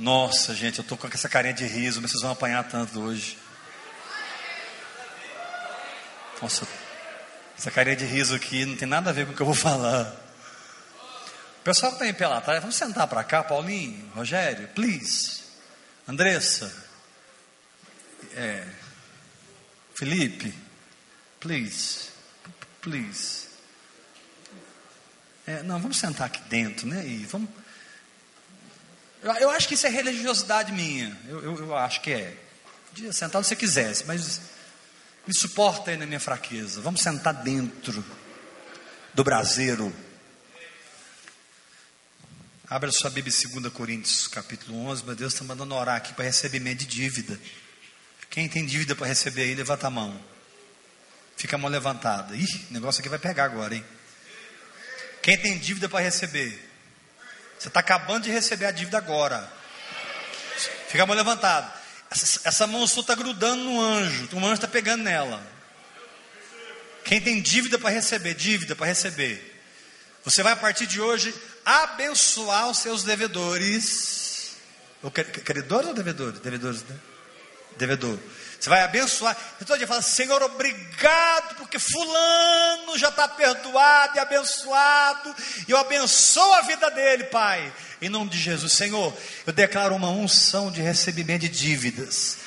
Nossa, gente, eu tô com essa carinha de riso, mas vocês vão apanhar tanto hoje. Nossa, essa carinha de riso aqui não tem nada a ver com o que eu vou falar. O pessoal que está em Pelatária, vamos sentar para cá, Paulinho, Rogério, please. Andressa, é, Felipe, please, please. É, não, vamos sentar aqui dentro, né? E vamos. Eu, eu acho que isso é religiosidade minha. Eu, eu, eu acho que é. Podia sentar se você quisesse, mas me suporta aí na minha fraqueza. Vamos sentar dentro do braseiro. Abra sua Bíblia 2 Coríntios, capítulo 11. Meu Deus está mandando orar aqui para recebimento de dívida. Quem tem dívida para receber aí, levanta a mão. Fica a mão levantada. Ih, o negócio aqui vai pegar agora, hein? Quem tem dívida para receber? Você está acabando de receber a dívida agora. Fica a mão levantada. Essa, essa mão sua está grudando no anjo. O anjo está pegando nela. Quem tem dívida para receber, dívida para receber. Você vai a partir de hoje abençoar os seus devedores. Credores ou devedores? Devedores, né? Devedor. Você vai abençoar. Todo dia fala, Senhor, obrigado, porque fulano já está perdoado e abençoado. E eu abençoo a vida dele, Pai. Em nome de Jesus, Senhor, eu declaro uma unção de recebimento de dívidas.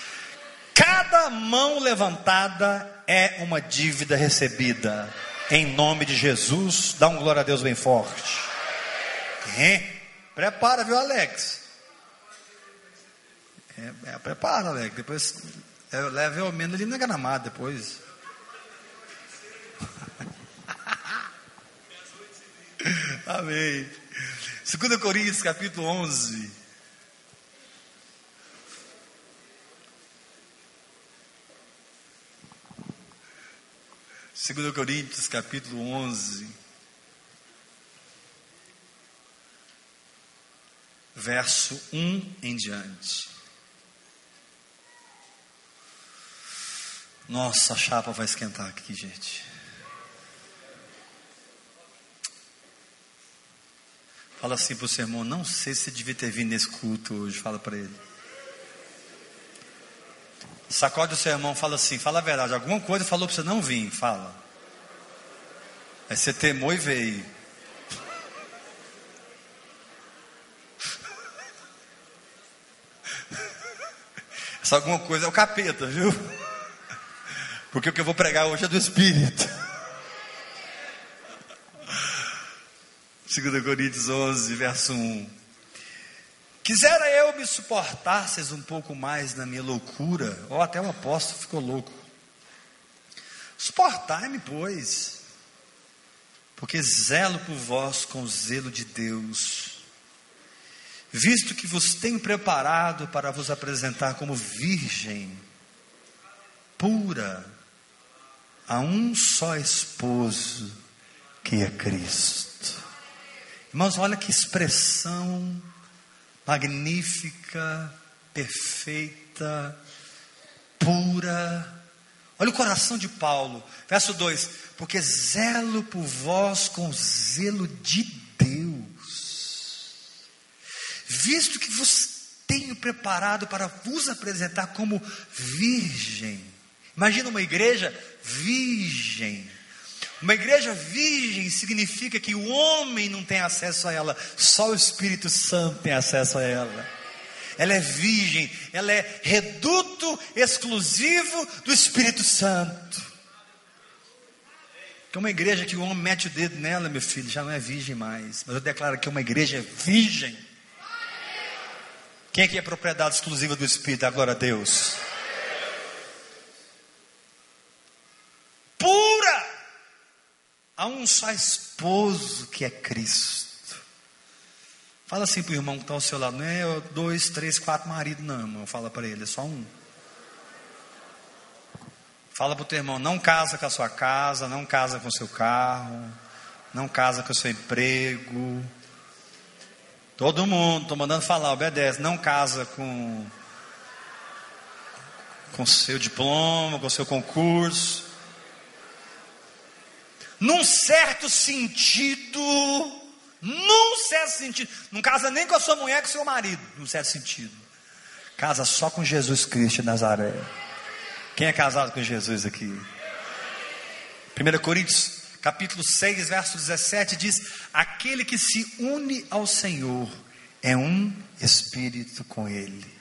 Cada mão levantada é uma dívida recebida. Em nome de Jesus, dá um glória a Deus bem forte. Hein? Prepara, viu, Alex? É, é, prepara, Alex. Depois eu levo ao menos ali na gramada depois. Amém. 2 Coríntios capítulo 11. Segundo Coríntios capítulo 11, verso 1 em diante. Nossa, a chapa vai esquentar aqui, gente. Fala assim para o seu irmão: Não sei se devia ter vindo nesse culto hoje. Fala para ele. Sacode o seu irmão, fala assim: Fala a verdade. Alguma coisa falou para você não vir. Fala. Aí você temou e veio. Essa alguma coisa é o capeta, viu? Porque o que eu vou pregar hoje é do Espírito. 2 Coríntios 11, verso 1. Quisera eu me suportasses um pouco mais na minha loucura, ou até o apóstolo ficou louco. Suportai-me, pois, porque zelo por vós com o zelo de Deus, visto que vos tenho preparado para vos apresentar como virgem, pura, a um só esposo, que é Cristo. Irmãos, olha que expressão magnífica, perfeita, pura. Olha o coração de Paulo, verso 2: Porque zelo por vós com zelo de Deus, visto que vos tenho preparado para vos apresentar como virgem. Imagina uma igreja virgem. Uma igreja virgem significa que o homem não tem acesso a ela, só o Espírito Santo tem acesso a ela. Ela é virgem, ela é reduto exclusivo do Espírito Santo. Que uma igreja que o homem mete o dedo nela, meu filho, já não é virgem mais. Mas eu declaro que uma igreja é virgem. Quem aqui é propriedade exclusiva do Espírito? A glória a Deus. Há um só esposo que é Cristo. Fala assim para o irmão que está ao seu lado, não é dois, três, quatro maridos, não, irmão. Fala para ele, é só um. Fala para o teu irmão, não casa com a sua casa, não casa com o seu carro, não casa com o seu emprego. Todo mundo, estou mandando falar, obedece, não casa com com seu diploma, com seu concurso num certo sentido, num certo sentido. Não casa nem com a sua mulher, com o seu marido, num certo sentido. Casa só com Jesus Cristo de Nazaré. Quem é casado com Jesus aqui? 1 Coríntios, capítulo 6, verso 17 diz: Aquele que se une ao Senhor é um espírito com Ele.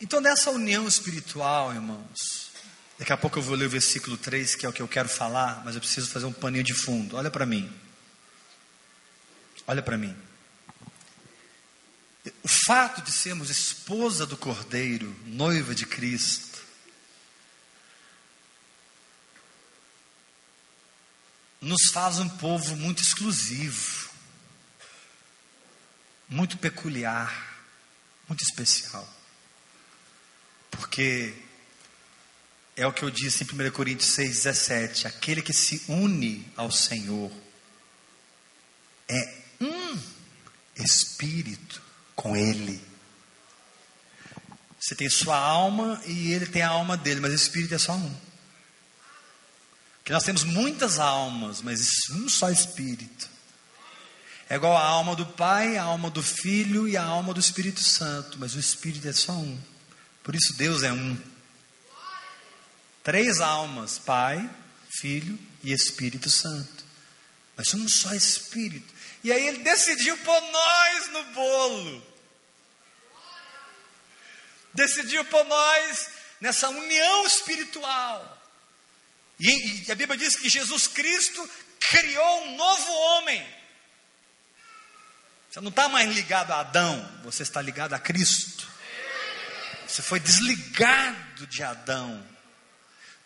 Então, nessa união espiritual, irmãos, daqui a pouco eu vou ler o versículo 3, que é o que eu quero falar, mas eu preciso fazer um paninho de fundo. Olha para mim. Olha para mim. O fato de sermos esposa do Cordeiro, noiva de Cristo, nos faz um povo muito exclusivo, muito peculiar, muito especial. Porque é o que eu disse em 1 Coríntios 6,17: aquele que se une ao Senhor é um espírito com Ele. Você tem sua alma e ele tem a alma dele, mas o espírito é só um. Que nós temos muitas almas, mas um só espírito. É igual a alma do Pai, a alma do Filho e a alma do Espírito Santo, mas o espírito é só um. Por isso Deus é um. Três almas: Pai, Filho e Espírito Santo. Mas um só Espírito. E aí ele decidiu pôr nós no bolo. Decidiu pôr nós nessa união espiritual. E, e a Bíblia diz que Jesus Cristo criou um novo homem. Você não está mais ligado a Adão, você está ligado a Cristo. Você foi desligado de Adão.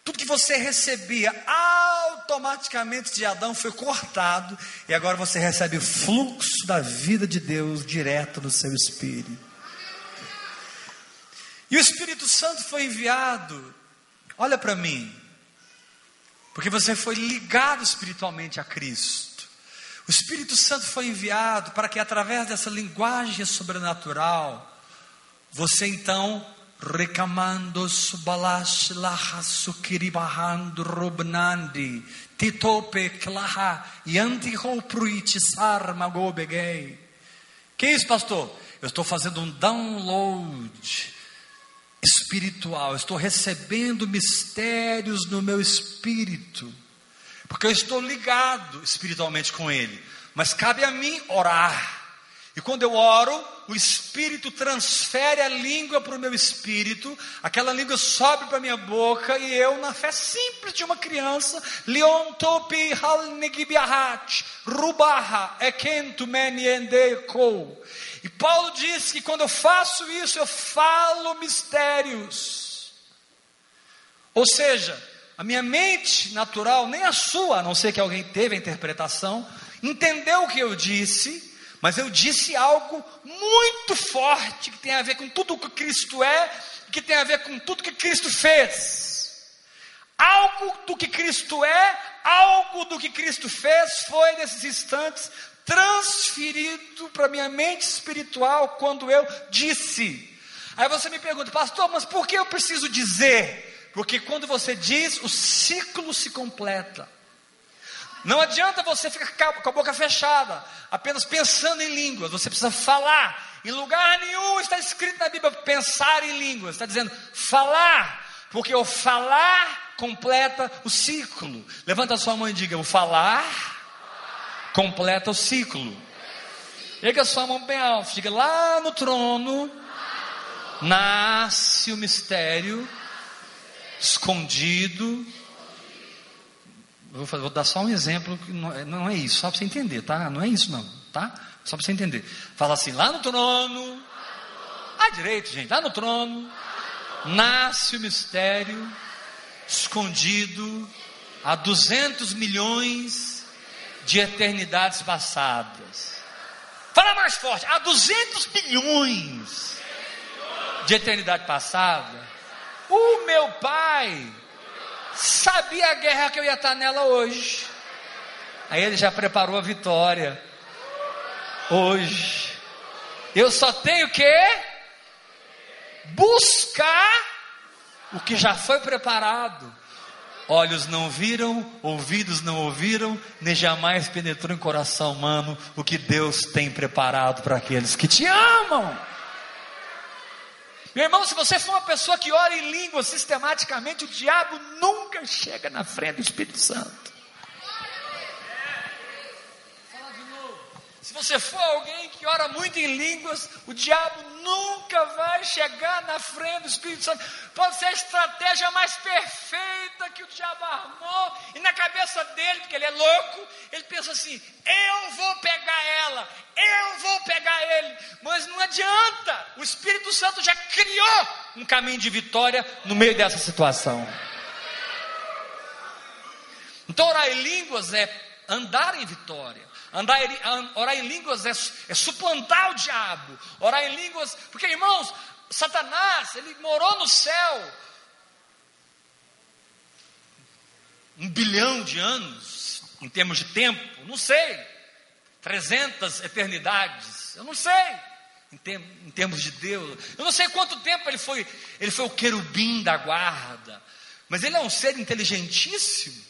Tudo que você recebia automaticamente de Adão foi cortado, e agora você recebe o fluxo da vida de Deus direto no seu espírito. E o Espírito Santo foi enviado, olha para mim, porque você foi ligado espiritualmente a Cristo. O Espírito Santo foi enviado para que através dessa linguagem sobrenatural, você então recamando subalash laha sukiribahando robnandi titope klaha yanti pruitisar magobegei. Que isso, pastor? Eu estou fazendo um download espiritual, estou recebendo mistérios no meu espírito, porque eu estou ligado espiritualmente com Ele, mas cabe a mim orar e quando eu oro, o Espírito transfere a língua para o meu espírito, aquela língua sobe para a minha boca, e eu, na fé simples de uma criança, Leon topi halnegibiahat, rubaha, ekento. E Paulo diz que quando eu faço isso, eu falo mistérios. Ou seja, a minha mente natural, nem a sua, a não ser que alguém teve a interpretação, entendeu o que eu disse mas eu disse algo muito forte que tem a ver com tudo o que Cristo é, que tem a ver com tudo que Cristo fez. Algo do que Cristo é, algo do que Cristo fez foi nesses instantes transferido para minha mente espiritual quando eu disse. Aí você me pergunta, pastor, mas por que eu preciso dizer? Porque quando você diz, o ciclo se completa. Não adianta você ficar com a boca fechada, apenas pensando em línguas. Você precisa falar. Em lugar nenhum está escrito na Bíblia pensar em línguas. Está dizendo falar, porque o falar completa o ciclo. Levanta a sua mão e diga: o falar completa o ciclo. Pega a sua mão bem alto, diga lá no trono nasce o mistério escondido Vou, fazer, vou, dar só um exemplo que não é, não é isso, só para você entender, tá? Não é isso não, tá? Só para você entender. Fala assim, lá no trono, à direita, gente, lá no trono, nasce o mistério escondido há 200 milhões de eternidades passadas. Fala mais forte, há 200 milhões de eternidade passada. O meu pai sabia a guerra que eu ia estar nela hoje. Aí ele já preparou a vitória. Hoje. Eu só tenho que buscar o que já foi preparado. olhos não viram, ouvidos não ouviram, nem jamais penetrou em coração humano o que Deus tem preparado para aqueles que te amam. Meu irmão, se você for uma pessoa que ora em língua sistematicamente, o diabo nunca chega na frente do Espírito Santo. Se você for alguém que ora muito em línguas, o diabo nunca vai chegar na frente do Espírito Santo. Pode ser a estratégia mais perfeita que o diabo armou, e na cabeça dele, porque ele é louco, pensa assim: eu vou pegar ela, eu vou pegar ele. Mas não adianta, o Espírito Santo já criou um caminho de vitória no meio dessa situação. Então, orar em línguas é andar em vitória. Andar, orar em línguas é, é suplantar o diabo. Orar em línguas, porque irmãos, Satanás, ele morou no céu um bilhão de anos, em termos de tempo, não sei, 300 eternidades, eu não sei, em, em, termos de Deus, eu não sei quanto tempo ele foi, ele foi o querubim da guarda, mas ele é um ser inteligentíssimo,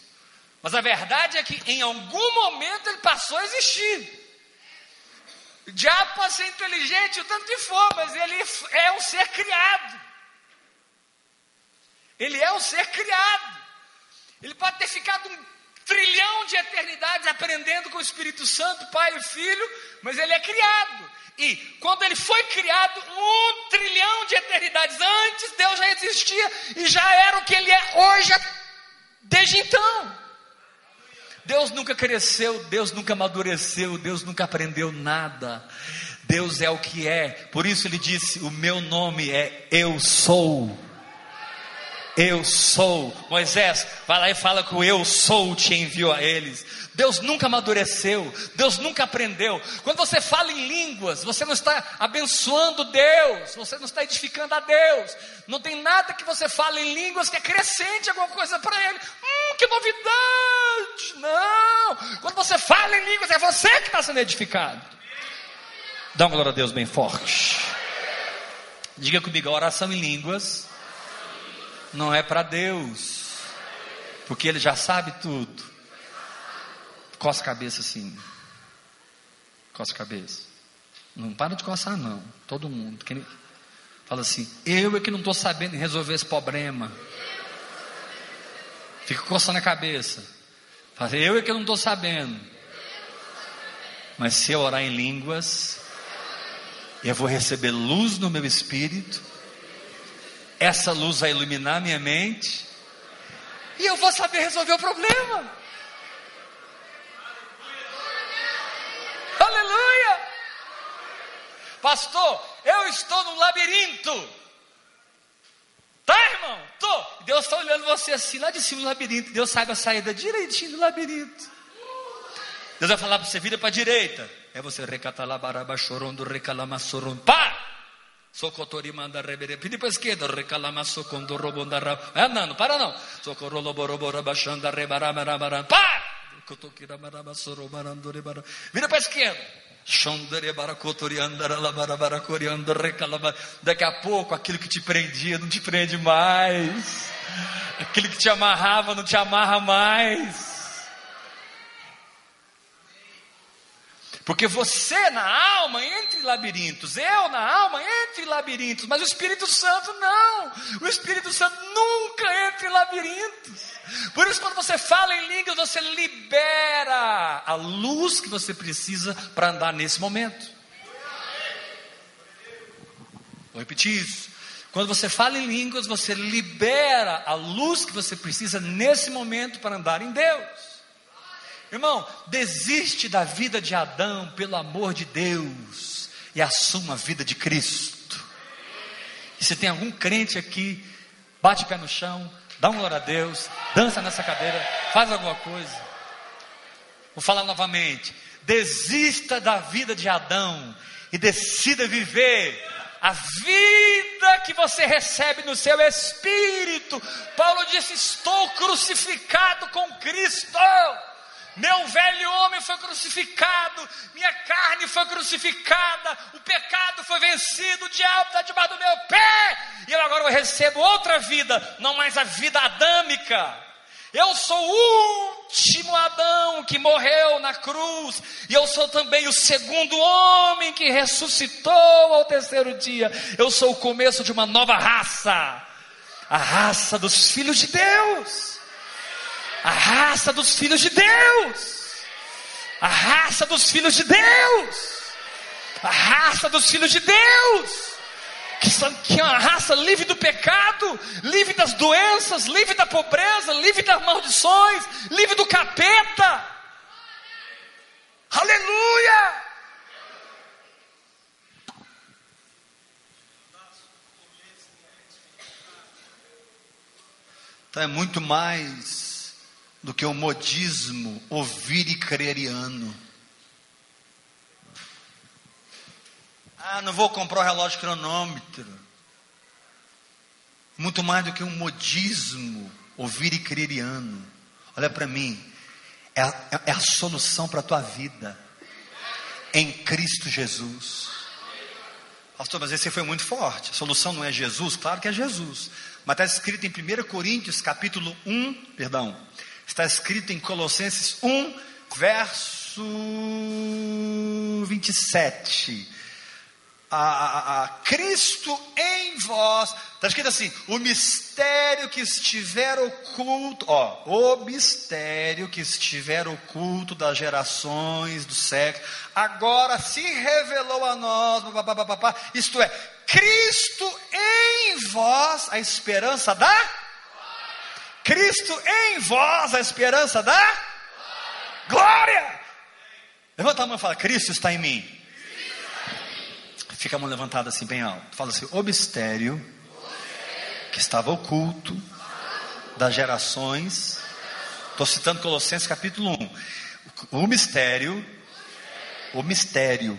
mas a verdade é que em algum momento ele passou a existir. O diabo pode ser inteligente o tanto que for, mas ele é um ser criado. Ele é um ser criado. Ele pode ter ficado um trilhão de eternidades aprendendo com o Espírito Santo, Pai e Filho, mas ele é criado. E quando ele foi criado, um trilhão de eternidades antes, Deus já existia e já era o que ele é hoje, desde então. Deus nunca cresceu, Deus nunca amadureceu, Deus nunca aprendeu nada. Deus é o que é. Por isso ele disse: O meu nome é Eu Sou. Eu sou. Moisés, vai lá e fala que o eu sou te enviou a eles. Deus nunca amadureceu, Deus nunca aprendeu. Quando você fala em línguas, você não está abençoando Deus, você não está edificando a Deus. Não tem nada que você fale em línguas que acrescente alguma coisa para Ele. Hum, que novidade! Não! Quando você fala em línguas, é você que está sendo edificado. Dá uma glória a Deus bem forte. Diga comigo, a oração em línguas não é para Deus, porque Ele já sabe tudo. Coça a cabeça assim. Coça a cabeça. Não para de coçar, não. Todo mundo. Quem fala assim: Eu é que não estou sabendo resolver esse problema. Fica coçando a cabeça. Fala, eu é que não estou sabendo. Mas se eu orar em línguas, eu vou receber luz no meu espírito. Essa luz vai iluminar minha mente. E eu vou saber resolver o problema. Aleluia! Pastor, eu estou num labirinto. Tá, irmão? Tô. Deus está olhando você assim, lá de cima do labirinto. Deus sabe a saída direitinho do labirinto. Deus vai falar para você, vira para a direita. É você recatalabaraba chorondo recalamassoron. Pá! Socotori manda rebere. Pedi para a esquerda. Recalamasso condo robonda. Ah, não, não para não. Socorro loborobora baixando rebarabarabaram. Pá! Vira para a esquerda. Daqui a pouco aquilo que te prendia não te prende mais. Aquilo que te amarrava não te amarra mais. Porque você na alma entre labirintos, eu na alma entre labirintos, mas o Espírito Santo não. O Espírito Santo nunca entra em labirintos. Por isso, quando você fala em línguas, você libera a luz que você precisa para andar nesse momento. Vou repetir isso. Quando você fala em línguas, você libera a luz que você precisa nesse momento para andar em Deus. Irmão, desiste da vida de Adão pelo amor de Deus e assuma a vida de Cristo. E se tem algum crente aqui, bate pé no chão, dá um glória a Deus, dança nessa cadeira, faz alguma coisa. Vou falar novamente. Desista da vida de Adão e decida viver a vida que você recebe no seu espírito. Paulo disse: Estou crucificado com Cristo. Meu velho homem foi crucificado, minha carne foi crucificada, o pecado foi vencido, o diabo está debaixo do meu pé, e agora eu recebo outra vida, não mais a vida adâmica. Eu sou o último Adão que morreu na cruz, e eu sou também o segundo homem que ressuscitou ao terceiro dia. Eu sou o começo de uma nova raça, a raça dos filhos de Deus. A raça dos filhos de Deus. A raça dos filhos de Deus. A raça dos filhos de Deus que, são, que é uma raça livre do pecado, livre das doenças, livre da pobreza, livre das maldições, livre do capeta. Aleluia! Então é muito mais do que o modismo ouvir e creriano. Ah, não vou comprar o relógio cronômetro. Muito mais do que um modismo, ouvir e creriano. Olha para mim, é a, é a solução para a tua vida. Em Cristo Jesus. Pastor, mas esse foi muito forte. A solução não é Jesus? Claro que é Jesus. Mas está escrito em 1 Coríntios, capítulo 1, perdão. Está escrito em Colossenses 1, verso 27 a, a, a Cristo em vós. Está escrito assim: o mistério que estiver oculto, ó, o mistério que estiver oculto das gerações do século, agora se revelou a nós, papapá, isto é, Cristo em vós, a esperança da Cristo em vós, a esperança da glória. Levanta a mão e fala: Cristo está em mim. Fica a mão levantada assim bem alto. Fala assim: o mistério que estava oculto das gerações. Estou citando Colossenses capítulo 1. O mistério, o mistério,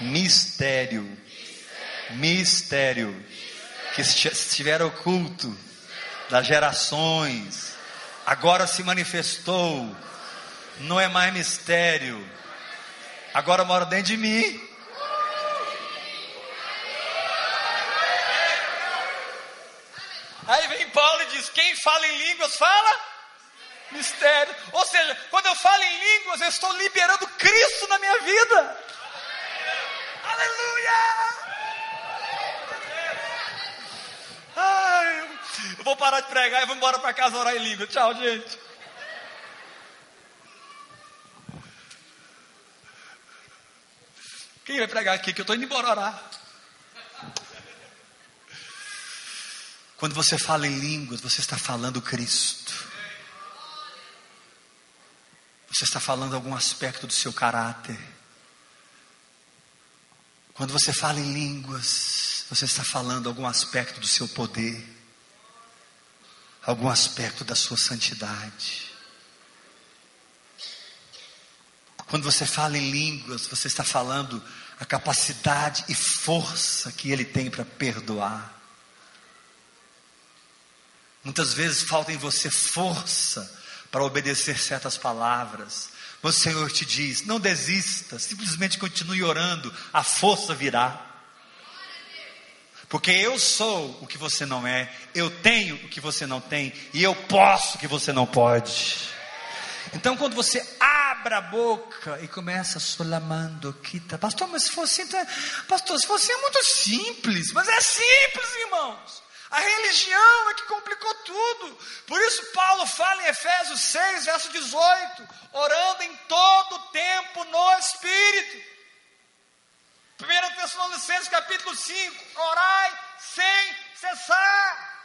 mistério, mistério que estiver oculto das gerações, agora se manifestou, não é mais mistério, agora mora dentro de mim. Aí vem Paulo e diz: quem fala em línguas fala mistério. Ou seja, quando eu falo em línguas, eu estou liberando Cristo na minha vida. Aleluia! Ai, eu vou parar de pregar e vou embora para casa orar em língua. Tchau, gente. Quem vai pregar aqui? Que eu estou indo embora orar. Quando você fala em línguas, você está falando Cristo. Você está falando algum aspecto do seu caráter. Quando você fala em línguas, você está falando algum aspecto do seu poder, algum aspecto da sua santidade. Quando você fala em línguas, você está falando a capacidade e força que Ele tem para perdoar. Muitas vezes falta em você força para obedecer certas palavras. Mas o Senhor te diz: não desista, simplesmente continue orando, a força virá. Porque eu sou o que você não é, eu tenho o que você não tem, e eu posso o que você não pode. Então, quando você abre a boca e começa solamando, quita, pastor, mas se fosse, então, pastor, se fosse é muito simples, mas é simples, irmãos. A religião é que complicou tudo. Por isso, Paulo fala em Efésios 6, verso 18: orando em todo tempo no Espírito. 1 Tessalonicenses capítulo 5: orai sem cessar.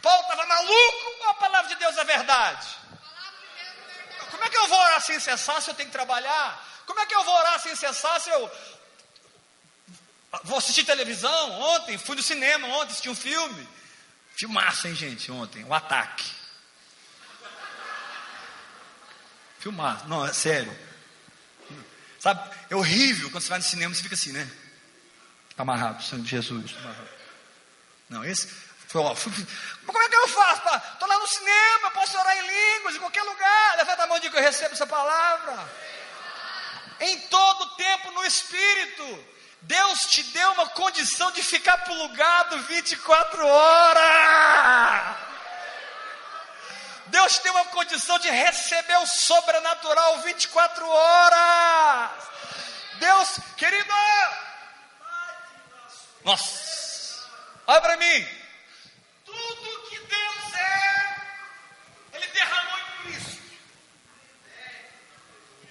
Paulo estava maluco ou a palavra de Deus é verdade? Como é que eu vou orar sem cessar se eu tenho que trabalhar? Como é que eu vou orar sem cessar se eu Vou assistir televisão ontem, fui no cinema ontem, assisti um filme. Filmaço, hein, gente, ontem, o um ataque. Filmaço, não, é sério. Sabe, é horrível quando você vai no cinema e fica assim, né? Está amarrado, de Jesus. Tá. Não, esse foi, ó, como é que eu faço? Estou lá no cinema, posso orar em línguas, em qualquer lugar. Levanta a mão de que eu recebo essa palavra. Em todo tempo no Espírito. Deus te deu uma condição de ficar plugado 24 horas. Deus tem uma condição de receber o sobrenatural 24 horas. Deus, querido, nossa, olha para mim. Tudo que Deus é, Ele derramou em Cristo.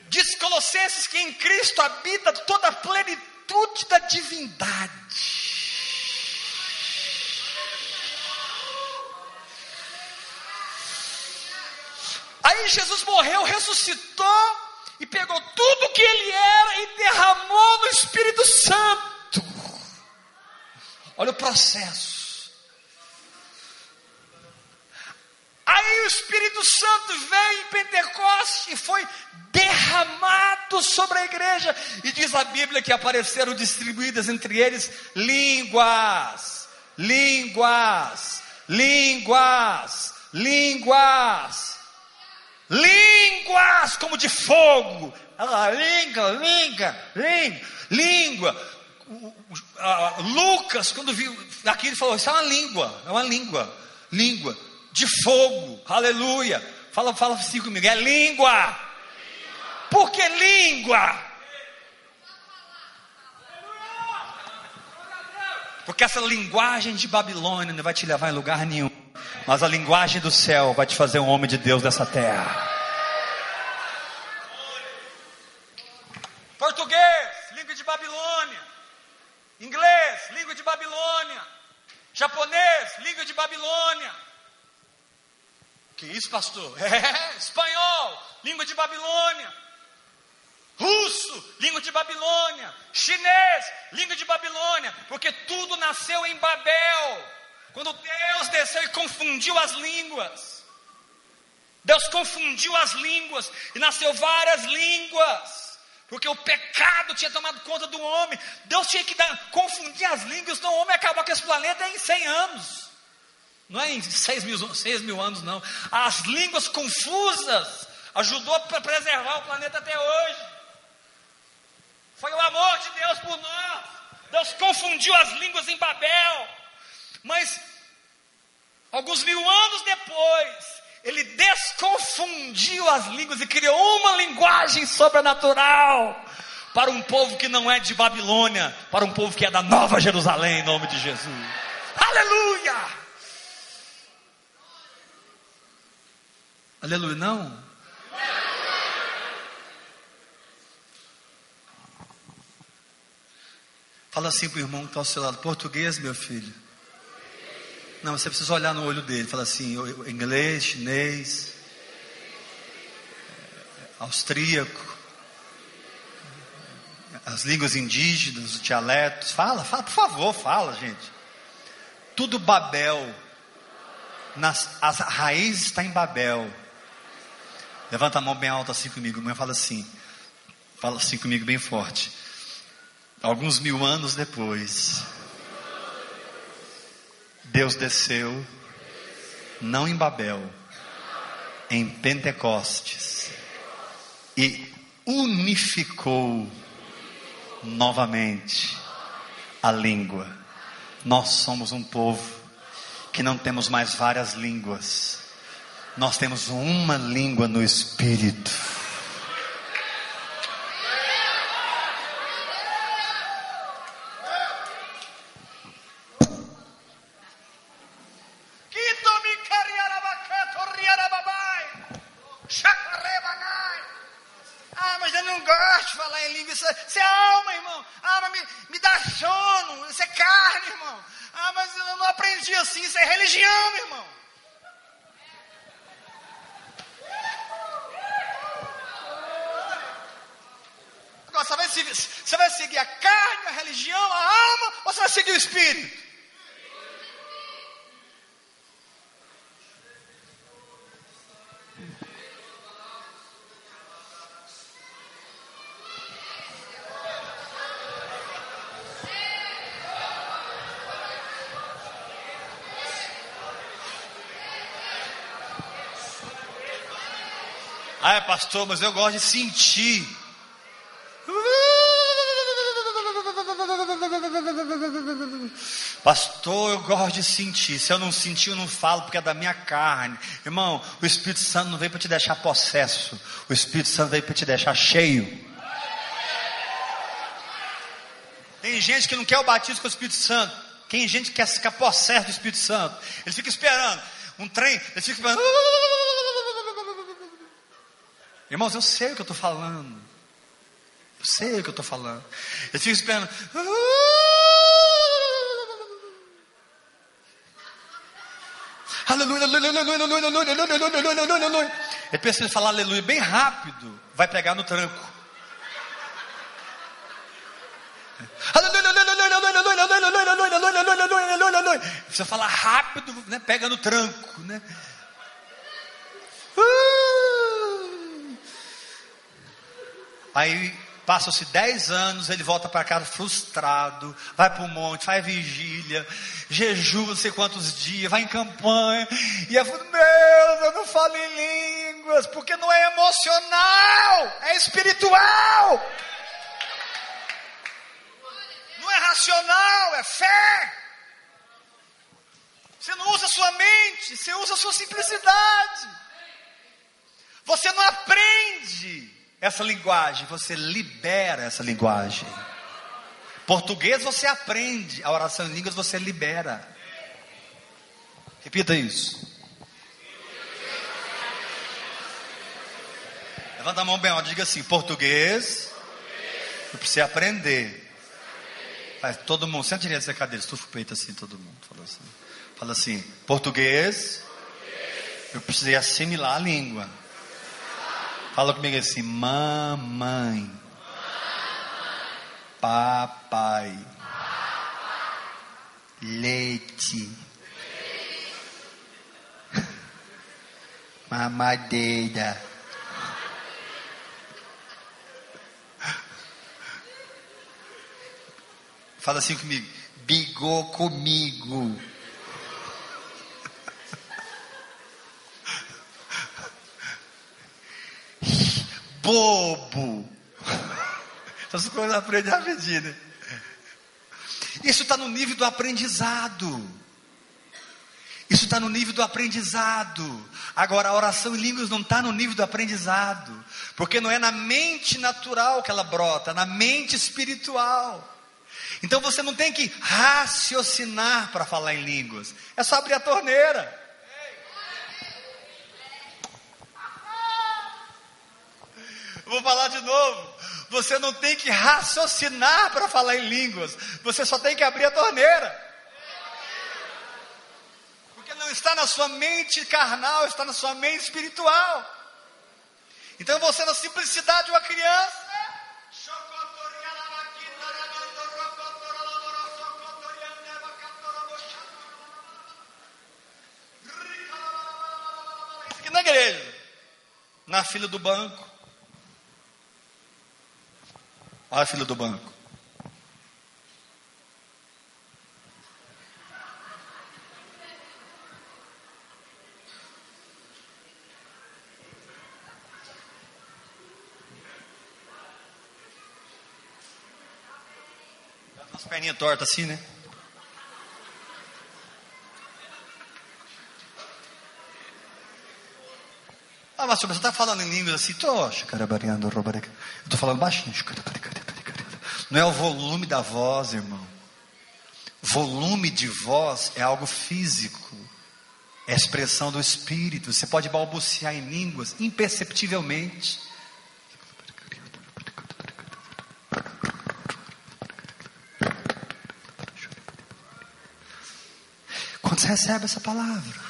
Diz Colossenses que em Cristo habita toda a plenitude da divindade. Aí Jesus morreu, ressuscitou e pegou tudo que ele era e derramou no Espírito Santo. Olha o processo. Aí o Espírito Santo veio em Pentecostes e foi derramado sobre a igreja. E diz a Bíblia que apareceram distribuídas entre eles línguas, línguas, línguas, línguas línguas como de fogo. Ah, língua, língua, língua, língua. Lucas, quando viu aqui, ele falou: Isso é uma língua, é uma língua, língua de fogo, aleluia. Fala, fala assim comigo: é língua. Por que língua? Porque essa linguagem de Babilônia não vai te levar em lugar nenhum. Mas a linguagem do céu vai te fazer um homem de Deus dessa terra. Português, língua de Babilônia. Inglês, língua de Babilônia. Japonês, língua de Babilônia. Que isso, pastor? É, espanhol, língua de Babilônia. Russo, língua de Babilônia. Chinês, língua de Babilônia. Porque tudo nasceu em Babel. Quando Deus desceu e confundiu as línguas. Deus confundiu as línguas e nasceu várias línguas. Porque o pecado tinha tomado conta do homem. Deus tinha que dar, confundir as línguas, então o homem acabar com esse planeta em 100 anos. Não é em 6 mil, 6 mil anos, não. As línguas confusas ajudou para preservar o planeta até hoje. Foi o amor de Deus por nós. Deus confundiu as línguas em Babel. Mas, alguns mil anos depois, ele desconfundiu as línguas e criou uma linguagem sobrenatural para um povo que não é de Babilônia, para um povo que é da Nova Jerusalém, em nome de Jesus. Aleluia! Aleluia, não? Fala assim para o irmão que está ao seu lado, português, meu filho. Não, você precisa olhar no olho dele, falar assim, inglês, chinês, austríaco, as línguas indígenas, os dialetos. Fala, fala, por favor, fala, gente. Tudo Babel. Nas, as raízes está em Babel. Levanta a mão bem alta assim comigo. Mãe fala assim. Fala assim comigo bem forte. Alguns mil anos depois, Deus desceu, não em Babel, em Pentecostes, e unificou novamente a língua. Nós somos um povo que não temos mais várias línguas, nós temos uma língua no Espírito. Pastor, mas eu gosto de sentir. Pastor, eu gosto de sentir. Se eu não sentir, eu não falo porque é da minha carne. Irmão, o Espírito Santo não veio para te deixar possesso. O Espírito Santo veio para te deixar cheio. Tem gente que não quer o batismo com o Espírito Santo. Tem gente que quer ficar possesso do Espírito Santo. Ele fica esperando um trem. Ele fica esperando. Irmãos, eu sei o que eu estou falando. Eu sei o que eu estou falando. Ele fica esperando. Aleluia, aleluia, aleluia, aleluia, aleluia, aleluia, aleluia, aleluia, aleluia. Ele precisa falar aleluia bem rápido, vai pegar no tranco. Aleluia, falar rápido, né? Pega no tranco, né? Aí Passam-se dez anos, ele volta para casa frustrado, vai para o monte, faz vigília, jejua não sei quantos dias, vai em campanha, e eu falo, Deus, eu não falo em línguas, porque não é emocional, é espiritual. Não é racional, é fé. Você não usa sua mente, você usa sua simplicidade. Você não aprende essa linguagem, você libera essa linguagem. Português você aprende, a oração em línguas você libera. Repita isso. Levanta a mão bem alto, diga assim: português, eu preciso aprender. Faz todo mundo, senta direito dessa cadeira, estufa o peito assim, todo mundo. Fala assim, fala assim português, eu precisei assimilar a língua. Fala comigo assim: mamãe, papai, leite, mamadeira. Fala assim comigo: bigou comigo. Bobo. Essas coisas aprende rapidinho, né? Isso está no nível do aprendizado. Isso está no nível do aprendizado. Agora, a oração em línguas não está no nível do aprendizado. Porque não é na mente natural que ela brota, é na mente espiritual. Então você não tem que raciocinar para falar em línguas. É só abrir a torneira. Vou falar de novo. Você não tem que raciocinar para falar em línguas. Você só tem que abrir a torneira. Porque não está na sua mente carnal, está na sua mente espiritual. Então você, na simplicidade de uma criança, aqui na igreja, na fila do banco, Olha a fila do banco. As perninhas tortas assim, né? Ah, mas você está falando em línguas assim, tô, eu estou falando baixinho. Não é o volume da voz, irmão. Volume de voz é algo físico. É a expressão do espírito. Você pode balbuciar em línguas imperceptivelmente. Quando você recebe essa palavra,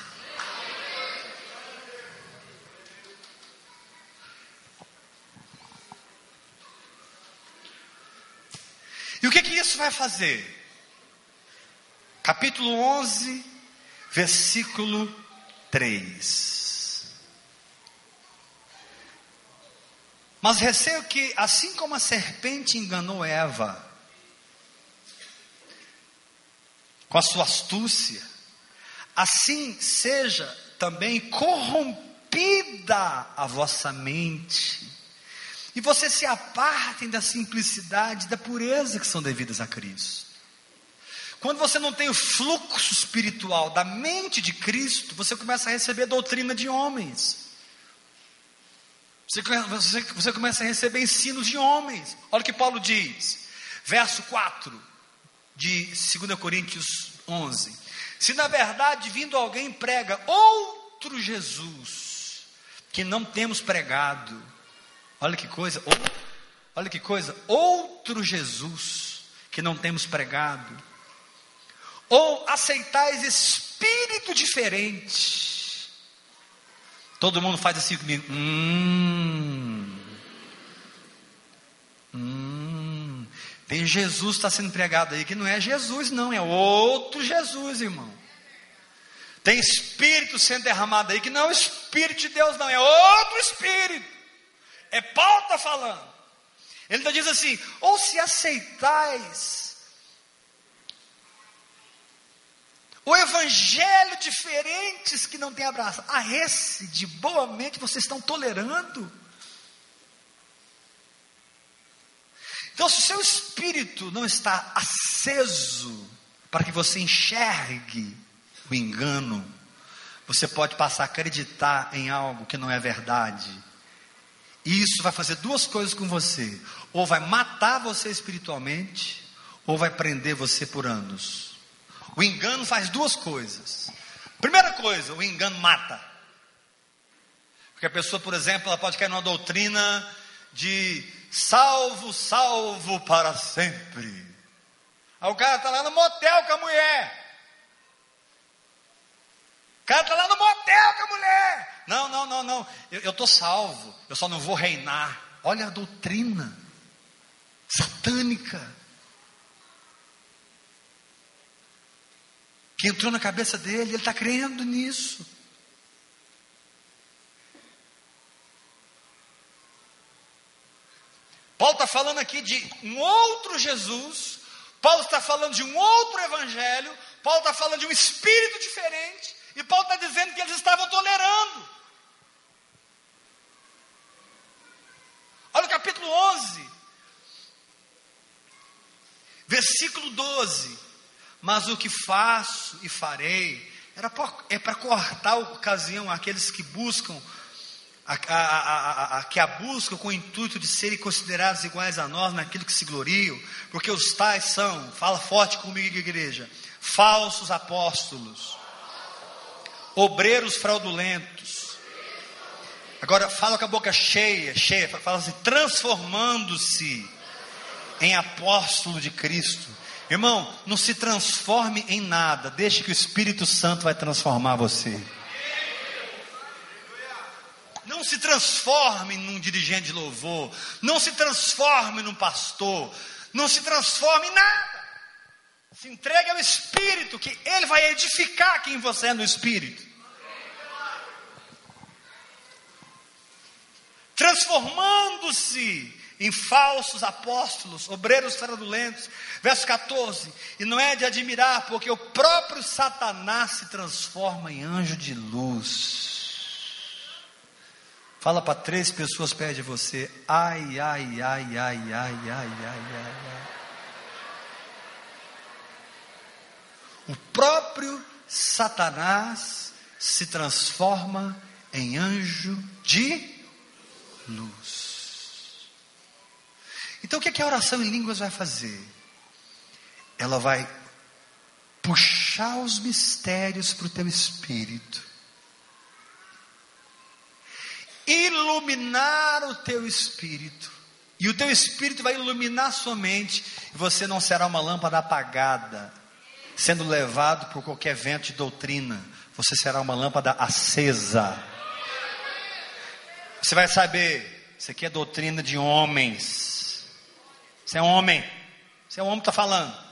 vai fazer? Capítulo 11, versículo 3. Mas receio que, assim como a serpente enganou Eva, com a sua astúcia, assim seja também corrompida a vossa mente e vocês se apartem da simplicidade, da pureza que são devidas a Cristo. Quando você não tem o fluxo espiritual da mente de Cristo, você começa a receber doutrina de homens. Você, você, você começa a receber ensinos de homens. Olha o que Paulo diz, verso 4 de 2 Coríntios 11: Se na verdade vindo alguém prega outro Jesus, que não temos pregado, olha que coisa, olha que coisa, outro Jesus que não temos pregado, ou aceitais espírito diferente. Todo mundo faz assim comigo. Hum. Hum. Tem Jesus está sendo pregado aí que não é Jesus, não, é outro Jesus, irmão. Tem espírito sendo derramado aí que não é o Espírito de Deus, não, é outro Espírito. É Paulo está falando. Ele está dizendo assim: ou se aceitais o evangelho diferentes que não tem abraço. A esse de boa mente vocês estão tolerando. Então, se o seu espírito não está aceso para que você enxergue o engano, você pode passar a acreditar em algo que não é verdade. E isso vai fazer duas coisas com você: ou vai matar você espiritualmente, ou vai prender você por anos. O engano faz duas coisas. Primeira coisa, o engano mata. Porque a pessoa, por exemplo, ela pode cair numa doutrina de salvo, salvo para sempre. Aí o cara está lá no motel com a mulher. Cara está lá no motel com a mulher. Não, não, não, não. Eu estou salvo. Eu só não vou reinar. Olha a doutrina satânica. que entrou na cabeça dele, ele está crendo nisso. Paulo está falando aqui de um outro Jesus, Paulo está falando de um outro evangelho, Paulo está falando de um espírito diferente, e Paulo está dizendo que eles estavam tolerando. Olha o capítulo 11, versículo 12. Mas o que faço e farei era é para cortar a ocasião àqueles que buscam, a, a, a, que a buscam com o intuito de serem considerados iguais a nós naquilo que se gloriam, porque os tais são, fala forte comigo, igreja, falsos apóstolos, obreiros fraudulentos. Agora fala com a boca cheia, cheia, fala assim, transformando-se em apóstolo de Cristo Irmão, não se transforme em nada, deixe que o Espírito Santo vai transformar você. Não se transforme num dirigente de louvor, não se transforme num pastor, não se transforme em nada. Se entregue ao Espírito, que Ele vai edificar quem você é no Espírito. Transformando-se em falsos apóstolos, obreiros fraudulentos. Verso 14: E não é de admirar, porque o próprio Satanás se transforma em anjo de luz. Fala para três pessoas perto de você: ai, ai, ai, ai, ai, ai, ai, ai. ai. O próprio Satanás se transforma em anjo de luz. Então o que, é que a oração em línguas vai fazer? Ela vai puxar os mistérios para o teu espírito, iluminar o teu espírito, e o teu espírito vai iluminar a sua mente, e você não será uma lâmpada apagada, sendo levado por qualquer vento de doutrina, você será uma lâmpada acesa. Você vai saber, isso aqui é doutrina de homens. Você é um homem. Você é um homem que está falando.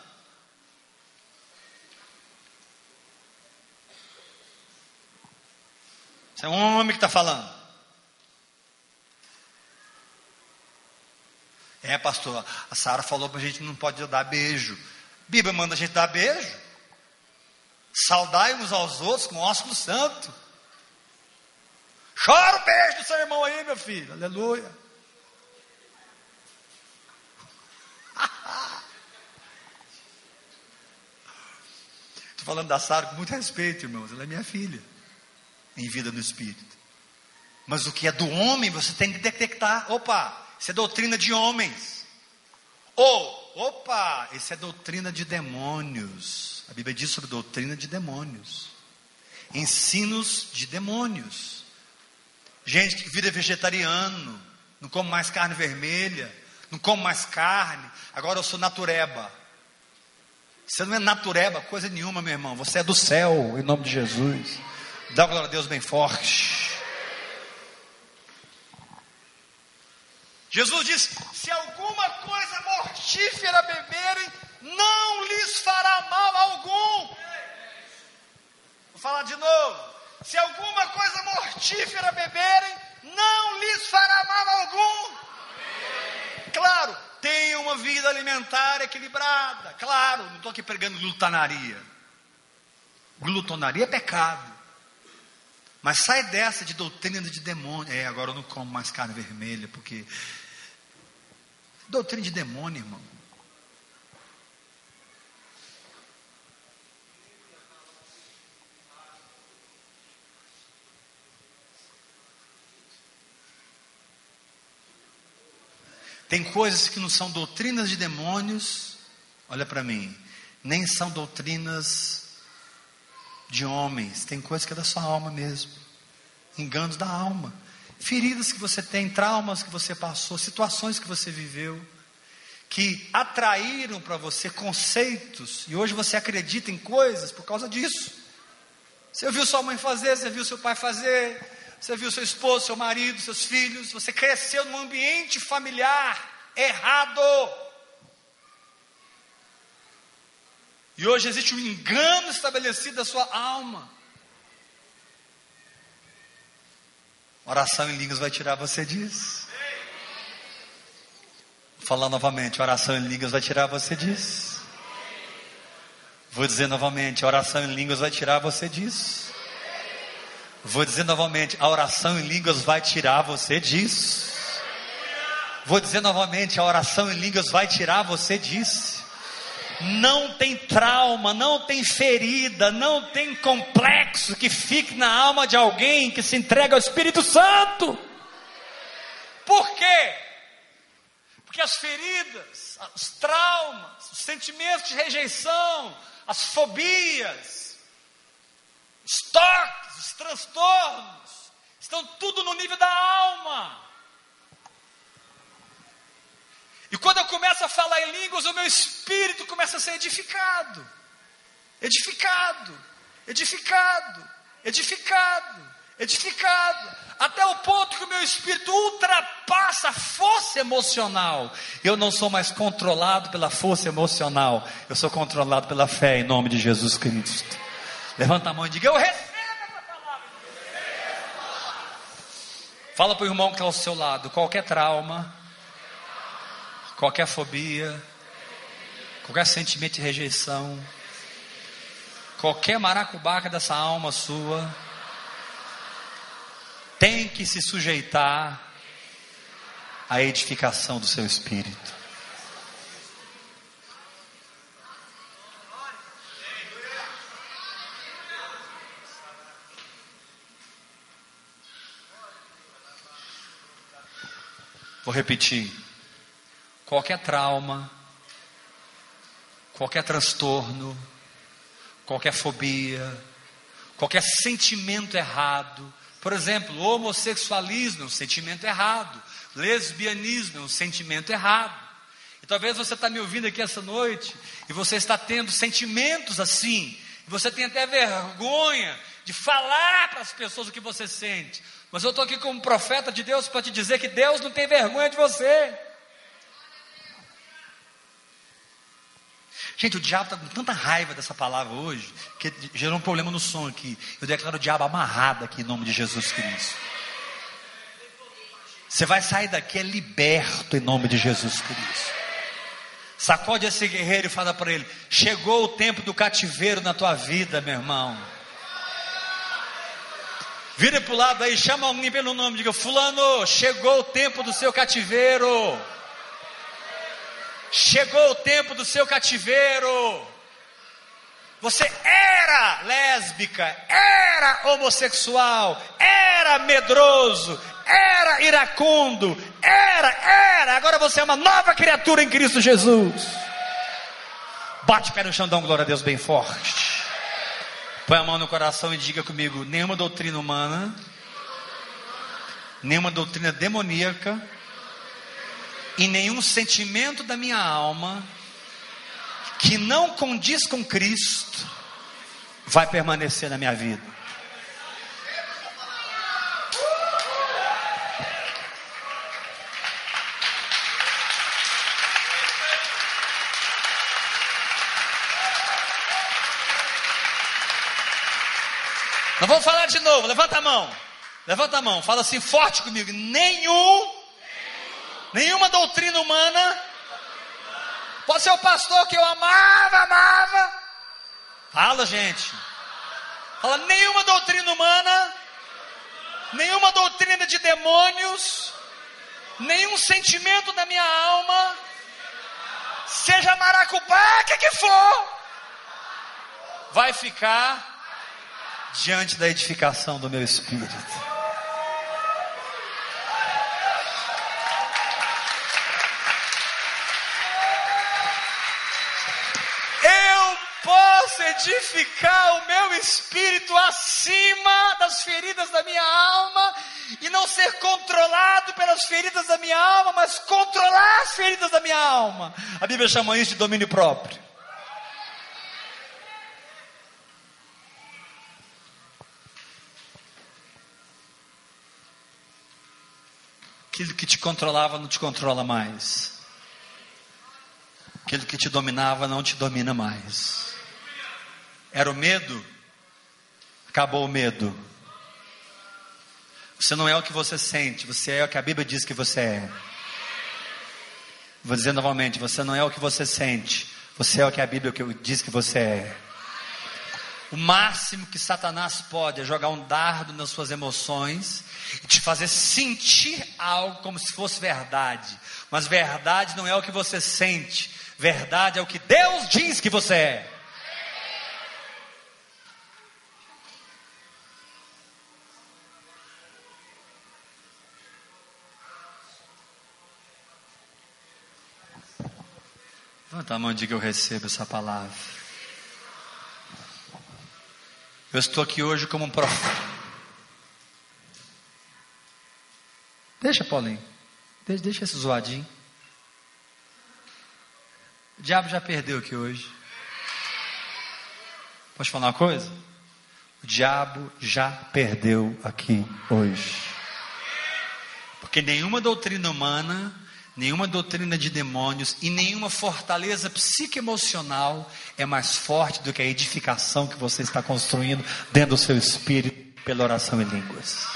Você é um homem que está falando. É, pastor, a Sara falou para a gente não pode dar beijo. Bíblia manda a gente dar beijo. Saudai uns aos outros com ósculo santo. Chora o beijo do seu irmão aí, meu filho. Aleluia. Estou falando da Sara com muito respeito, irmãos. Ela é minha filha, em vida no Espírito. Mas o que é do homem, você tem que detectar. Opa, isso é doutrina de homens. Ou, opa, isso é doutrina de demônios. A Bíblia diz sobre doutrina de demônios. Ensinos de demônios. Gente que vira vegetariano, não come mais carne vermelha, não como mais carne, agora eu sou natureba. Você não é natureba, coisa nenhuma, meu irmão. Você é do céu, em nome de Jesus. Dá glória a Deus bem forte. Jesus diz: se alguma coisa mortífera beberem, não lhes fará mal algum. Vou falar de novo. Se alguma coisa mortífera beberem, não lhes fará mal algum. Claro, tenha uma vida alimentar equilibrada. Claro, não estou aqui pregando glutonaria. Glutonaria é pecado. Mas sai dessa de doutrina de demônio. É, agora eu não como mais carne vermelha, porque. Doutrina de demônio, irmão. Tem coisas que não são doutrinas de demônios, olha para mim, nem são doutrinas de homens, tem coisas que é da sua alma mesmo, enganos da alma, feridas que você tem, traumas que você passou, situações que você viveu, que atraíram para você conceitos, e hoje você acredita em coisas por causa disso. Você viu sua mãe fazer, você viu seu pai fazer, você viu seu esposo, seu marido, seus filhos, você cresceu num ambiente familiar errado. E hoje existe um engano estabelecido da sua alma. Oração em línguas vai tirar você disso. Vou falar novamente, oração em línguas vai tirar você disso. Vou dizer novamente, oração em línguas vai tirar você disso. Vou dizer novamente: a oração em línguas vai tirar você disso. Vou dizer novamente: a oração em línguas vai tirar você disso. Não tem trauma, não tem ferida, não tem complexo que fique na alma de alguém que se entrega ao Espírito Santo. Por quê? Porque as feridas, os traumas, os sentimentos de rejeição, as fobias, os toques, os transtornos, estão tudo no nível da alma. E quando eu começo a falar em línguas, o meu espírito começa a ser edificado, edificado, edificado, edificado, edificado, até o ponto que o meu espírito ultrapassa a força emocional. Eu não sou mais controlado pela força emocional, eu sou controlado pela fé em nome de Jesus Cristo. Levanta a mão e diga: Eu recebo. Fala para o irmão que está ao seu lado: qualquer trauma, qualquer fobia, qualquer sentimento de rejeição, qualquer maracubaca dessa alma sua, tem que se sujeitar à edificação do seu espírito. Vou repetir. Qualquer trauma, qualquer transtorno, qualquer fobia, qualquer sentimento errado, por exemplo, homossexualismo é um sentimento errado, lesbianismo é um sentimento errado. E talvez você está me ouvindo aqui essa noite e você está tendo sentimentos assim, e você tem até vergonha de falar para as pessoas o que você sente. Mas eu estou aqui como profeta de Deus para te dizer que Deus não tem vergonha de você. Gente, o diabo está com tanta raiva dessa palavra hoje, que gerou um problema no som aqui. Eu declaro o diabo amarrado aqui em nome de Jesus Cristo. Você vai sair daqui é liberto em nome de Jesus Cristo. Sacode esse guerreiro e fala para ele: chegou o tempo do cativeiro na tua vida, meu irmão. Vira para o lado aí, chama alguém pelo nome, diga: Fulano, chegou o tempo do seu cativeiro. Chegou o tempo do seu cativeiro. Você era lésbica, era homossexual, era medroso, era iracundo, era, era. Agora você é uma nova criatura em Cristo Jesus. Bate o pé no chão, dá um glória a Deus bem forte. Põe a mão no coração e diga comigo: nenhuma doutrina humana, nenhuma doutrina demoníaca, e nenhum sentimento da minha alma que não condiz com Cristo vai permanecer na minha vida. Nós vamos falar de novo, levanta a mão. Levanta a mão, fala assim forte comigo. Nenhum, nenhuma doutrina humana Pode ser o pastor que eu amava, amava. Fala, gente. Fala, nenhuma doutrina humana, nenhuma doutrina de demônios, nenhum sentimento da minha alma, seja que, que for, vai ficar diante da edificação do meu espírito. Edificar o meu espírito acima das feridas da minha alma e não ser controlado pelas feridas da minha alma, mas controlar as feridas da minha alma. A Bíblia chama isso de domínio próprio. Aquilo que te controlava não te controla mais. Aquilo que te dominava não te domina mais. Era o medo? Acabou o medo. Você não é o que você sente, você é o que a Bíblia diz que você é. Vou dizer novamente: você não é o que você sente, você é o que a Bíblia diz que você é. O máximo que Satanás pode é jogar um dardo nas suas emoções e te fazer sentir algo como se fosse verdade. Mas verdade não é o que você sente, verdade é o que Deus diz que você é. Levanta a mão e diga: Eu recebo essa palavra. Eu estou aqui hoje como um profeta. Deixa, Paulinho. Deixa, deixa esse zoadinho. O diabo já perdeu aqui hoje. Posso falar uma coisa? O diabo já perdeu aqui hoje. Porque nenhuma doutrina humana nenhuma doutrina de demônios e nenhuma fortaleza psicoemocional é mais forte do que a edificação que você está construindo dentro do seu espírito pela oração em línguas.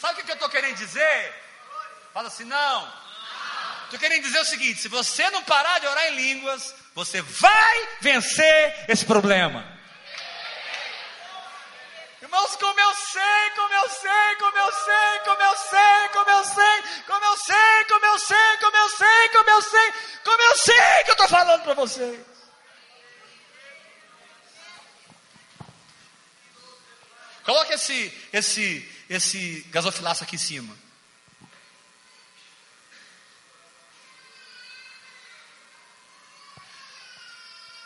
Sabe o que eu estou querendo dizer? Fala assim, não. Estou querendo dizer o seguinte: se você não parar de orar em línguas, você vai vencer esse problema. Irmãos, como eu sei, como eu sei, como eu sei, como eu sei, como eu sei, como eu sei, como eu sei, como eu sei, como eu sei, como eu sei que eu estou falando para vocês. Coloque esse, esse, esse gasofilaço aqui em cima.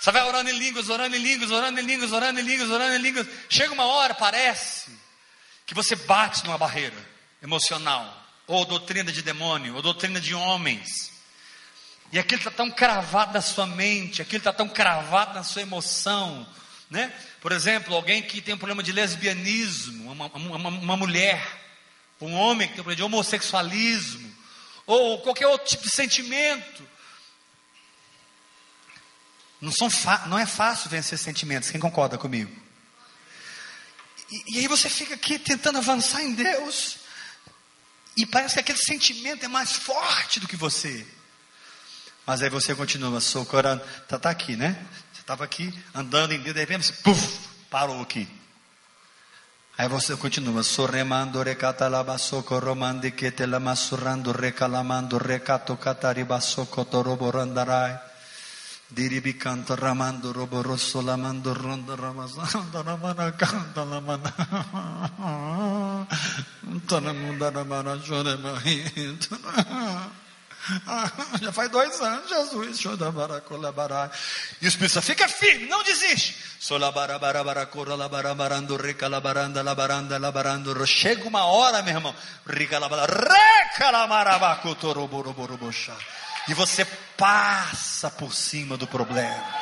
Você vai orando em línguas, orando em línguas, orando em línguas, orando em línguas, orando em línguas. Chega uma hora, parece, que você bate numa barreira emocional, ou doutrina de demônio, ou doutrina de homens. E aquilo está tão cravado na sua mente, aquilo está tão cravado na sua emoção. Né? Por exemplo, alguém que tem um problema de lesbianismo, uma, uma, uma mulher, um homem que tem um problema de homossexualismo, ou qualquer outro tipo de sentimento não, são não é fácil vencer sentimentos, quem concorda comigo? E, e aí você fica aqui tentando avançar em Deus, e parece que aquele sentimento é mais forte do que você. Mas aí você continua socorando, tá, tá aqui, né? Você estava aqui andando em Deus, de repente você puff, parou aqui. Aí você continua, sorremando, recatalaba, socorromande, que te lama surrando, recalamando, recato, catariba, socotoroborandarai. Diribi canta ramando robo rosso lamando ronda ramazanda ramana canta lamana. Tanamunda ramana chore Já faz dois anos, Jesus. E o Espírito fica firme, não desiste. Chega uma hora, meu irmão. E você passa por cima do problema.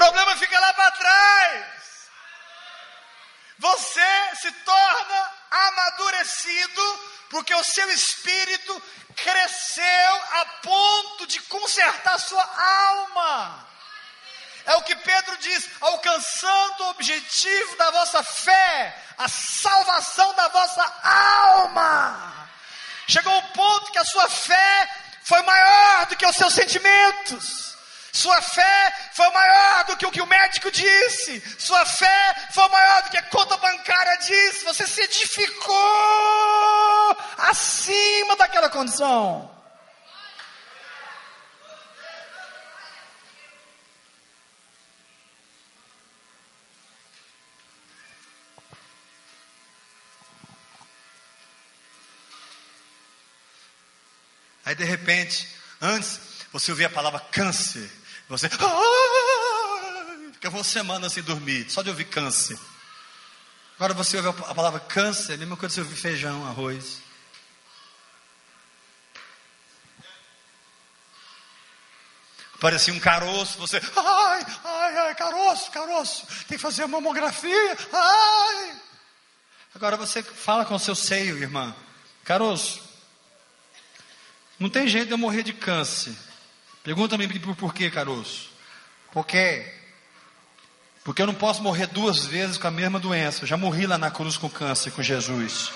problema fica lá para trás. Você se torna amadurecido porque o seu espírito cresceu a ponto de consertar sua alma. É o que Pedro diz: alcançando o objetivo da vossa fé, a salvação da vossa alma. Chegou um ponto que a sua fé foi maior do que os seus sentimentos. Sua fé foi maior do que o que o médico disse. Sua fé foi maior do que a conta bancária disse. Você se edificou acima daquela condição. Aí de repente, antes você ouvia a palavra câncer. Você fica uma semana sem dormir, só de ouvir câncer. Agora você ouve a palavra câncer, a mesma coisa que você ouvir feijão, arroz. Parecia um caroço, você, ai, ai, ai, caroço, caroço, tem que fazer mamografia, ai. Agora você fala com o seu seio, irmã, caroço, não tem jeito de eu morrer de câncer. Pergunta-me por, por quê, caroço? Porque porque eu não posso morrer duas vezes com a mesma doença. Eu já morri lá na cruz com câncer com Jesus.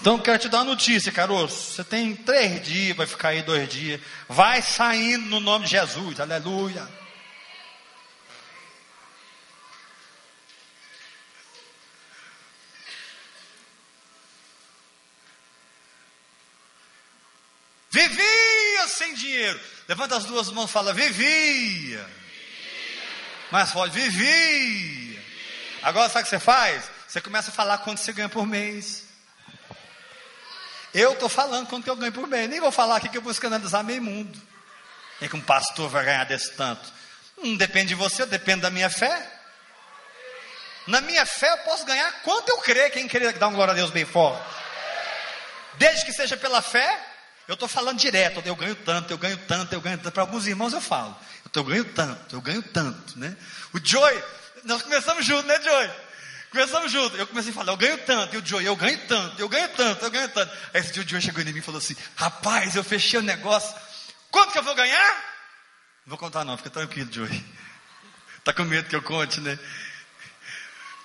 Então quero te dar uma notícia, caroço. Você tem três dias, vai ficar aí dois dias. Vai saindo no nome de Jesus. Aleluia. Vivia sem dinheiro. Levanta as duas mãos e fala: vivia. Mais forte, vivia. Agora sabe o que você faz? Você começa a falar quanto você ganha por mês. Eu estou falando quanto eu ganho por mês. Nem vou falar aqui que eu vou escandalizar meio mundo. E que um pastor vai ganhar desse tanto. Não depende de você, depende da minha fé. Na minha fé eu posso ganhar quanto eu crer. Quem querer dar um glória a Deus bem forte. Desde que seja pela fé, eu estou falando direto, eu ganho tanto, eu ganho tanto, eu ganho tanto. Para alguns irmãos eu falo, eu ganho tanto, eu ganho tanto, né? O Joy, nós começamos juntos, né, Joy? Começamos juntos. Eu comecei a falar, eu ganho tanto. E o Joy, eu ganho tanto, eu ganho tanto, eu ganho tanto. Aí esse dia o Joy chegou em mim e falou assim: Rapaz, eu fechei o negócio. Quanto que eu vou ganhar? Não vou contar, não, fica tranquilo, Joy. Tá com medo que eu conte, né?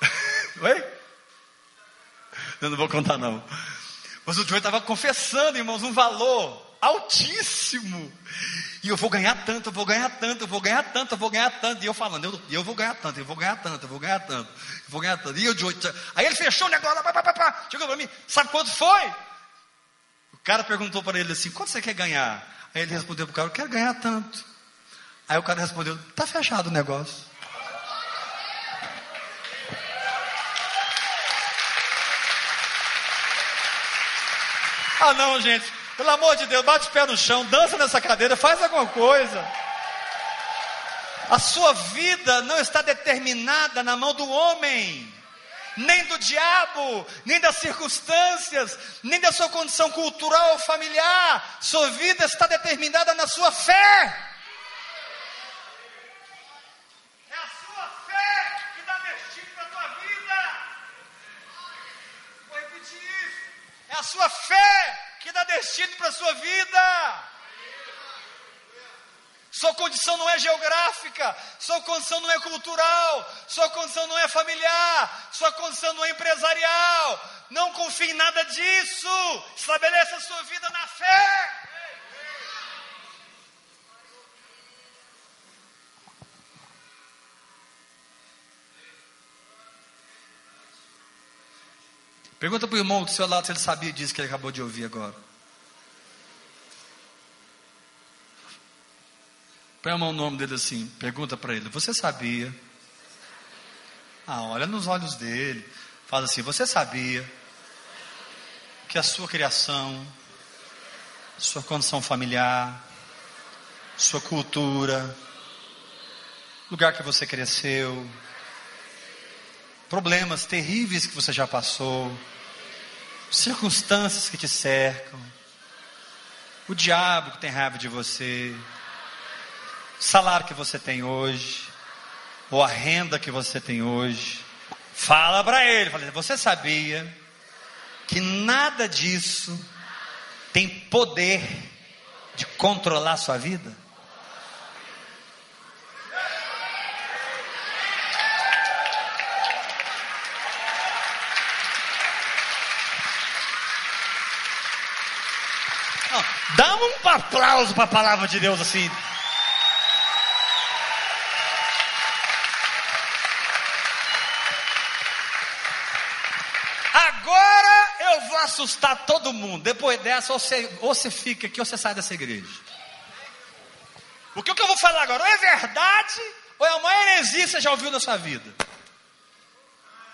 Oi? Eu não vou contar, não. Mas o Joey estava confessando, irmãos, um valor altíssimo. E eu vou ganhar tanto, eu vou ganhar tanto, eu vou ganhar tanto, eu vou ganhar tanto. E eu falando, eu, eu vou ganhar tanto, eu vou ganhar tanto, eu vou ganhar tanto, eu vou ganhar tanto. E o Joey, aí ele fechou o negócio, pá, pá, pá, chegou para mim, sabe quanto foi? O cara perguntou para ele assim, quanto você quer ganhar? Aí ele respondeu para o cara, eu quero ganhar tanto. Aí o cara respondeu, está fechado o negócio. Ah, não, gente. Pelo amor de Deus, bate o pé no chão, dança nessa cadeira, faz alguma coisa. A sua vida não está determinada na mão do homem, nem do diabo, nem das circunstâncias, nem da sua condição cultural ou familiar. Sua vida está determinada na sua fé. É a sua fé que dá destino para a tua vida. Vou repetir isso. É a sua fé que dá destino para a sua vida. Sua condição não é geográfica, sua condição não é cultural, sua condição não é familiar, sua condição não é empresarial. Não confie em nada disso. Estabeleça a sua vida na fé. Pergunta para o irmão do seu lado se ele sabia disso que ele acabou de ouvir agora. Põe a mão no nome dele assim, pergunta para ele: Você sabia? Ah, olha nos olhos dele. Fala assim: Você sabia que a sua criação, sua condição familiar, sua cultura, lugar que você cresceu, problemas terríveis que você já passou, circunstâncias que te cercam, o diabo que tem raiva de você, o salário que você tem hoje, ou a renda que você tem hoje. Fala para ele, fala, você sabia que nada disso tem poder de controlar a sua vida? Dá um aplauso para a palavra de Deus assim. Agora eu vou assustar todo mundo. Depois dessa, ou você, ou você fica aqui ou você sai dessa igreja. O que eu vou falar agora ou é verdade ou é a maior heresia que você já ouviu na sua vida.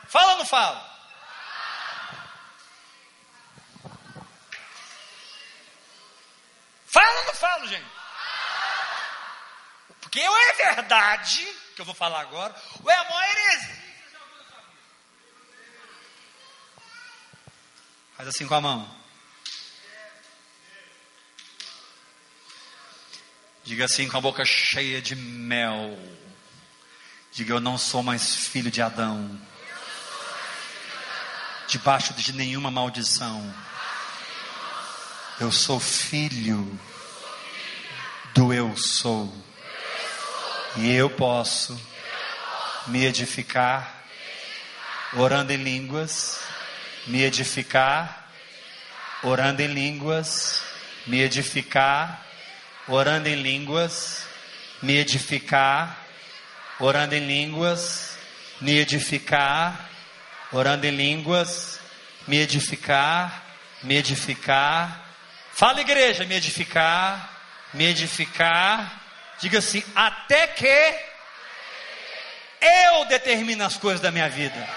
Fala ou não fala? Fala ou não falo, gente? Porque ou é verdade, que eu vou falar agora, ou é a maior heresia. Faz assim com a mão. Diga assim com a boca cheia de mel. Diga: Eu não sou mais filho de Adão. Debaixo de nenhuma maldição eu sou filho do eu sou. E eu posso me edificar orando em línguas, me edificar orando em línguas, me edificar orando em línguas, me edificar orando em línguas, me edificar orando em línguas, me edificar, me edificar Fala, igreja, me edificar, me edificar. Diga assim, até que eu determino as coisas da minha vida.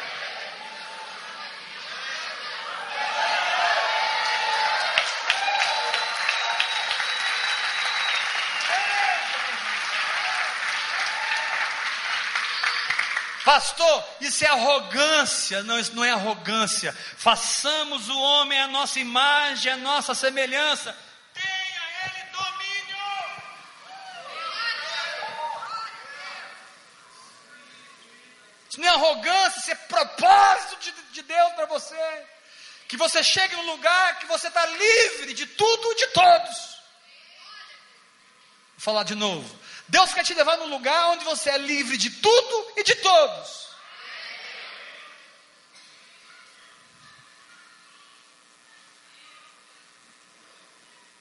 Pastor, isso é arrogância. Não, isso não é arrogância. Façamos o homem a nossa imagem, a nossa semelhança. Tenha ele domínio. Isso não é arrogância, isso é propósito de, de Deus para você. Que você chegue num lugar que você está livre de tudo e de todos. Vou falar de novo. Deus quer te levar num lugar onde você é livre de tudo e de todos.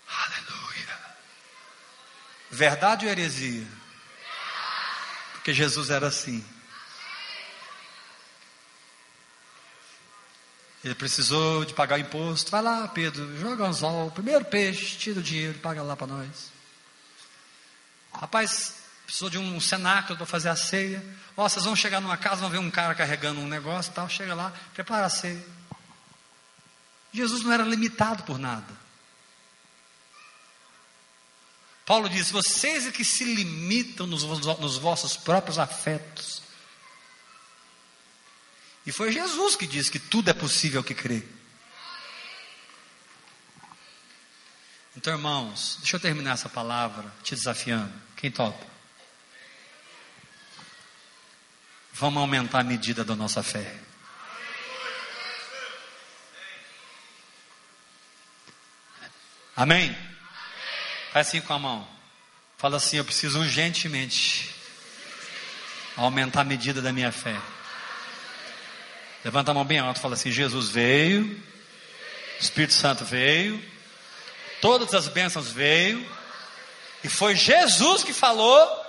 Aleluia. Verdade ou heresia? Porque Jesus era assim. Ele precisou de pagar imposto. Vai lá, Pedro, joga anzol, primeiro peixe, tira o dinheiro, paga lá para nós. Rapaz, precisou de um cenáculo para fazer a ceia. Ó, vocês vão chegar numa casa, vão ver um cara carregando um negócio e tal. Chega lá, prepara a ceia. Jesus não era limitado por nada. Paulo diz: vocês é que se limitam nos, nos vossos próprios afetos. E foi Jesus que disse que tudo é possível que crê. Então, irmãos, deixa eu terminar essa palavra te desafiando. Quem topa? Vamos aumentar a medida da nossa fé. Amém? Faz assim com a mão. Fala assim: Eu preciso urgentemente aumentar a medida da minha fé. Levanta a mão bem alto e fala assim: Jesus veio, Espírito Santo veio, todas as bênçãos veio, e foi Jesus que falou: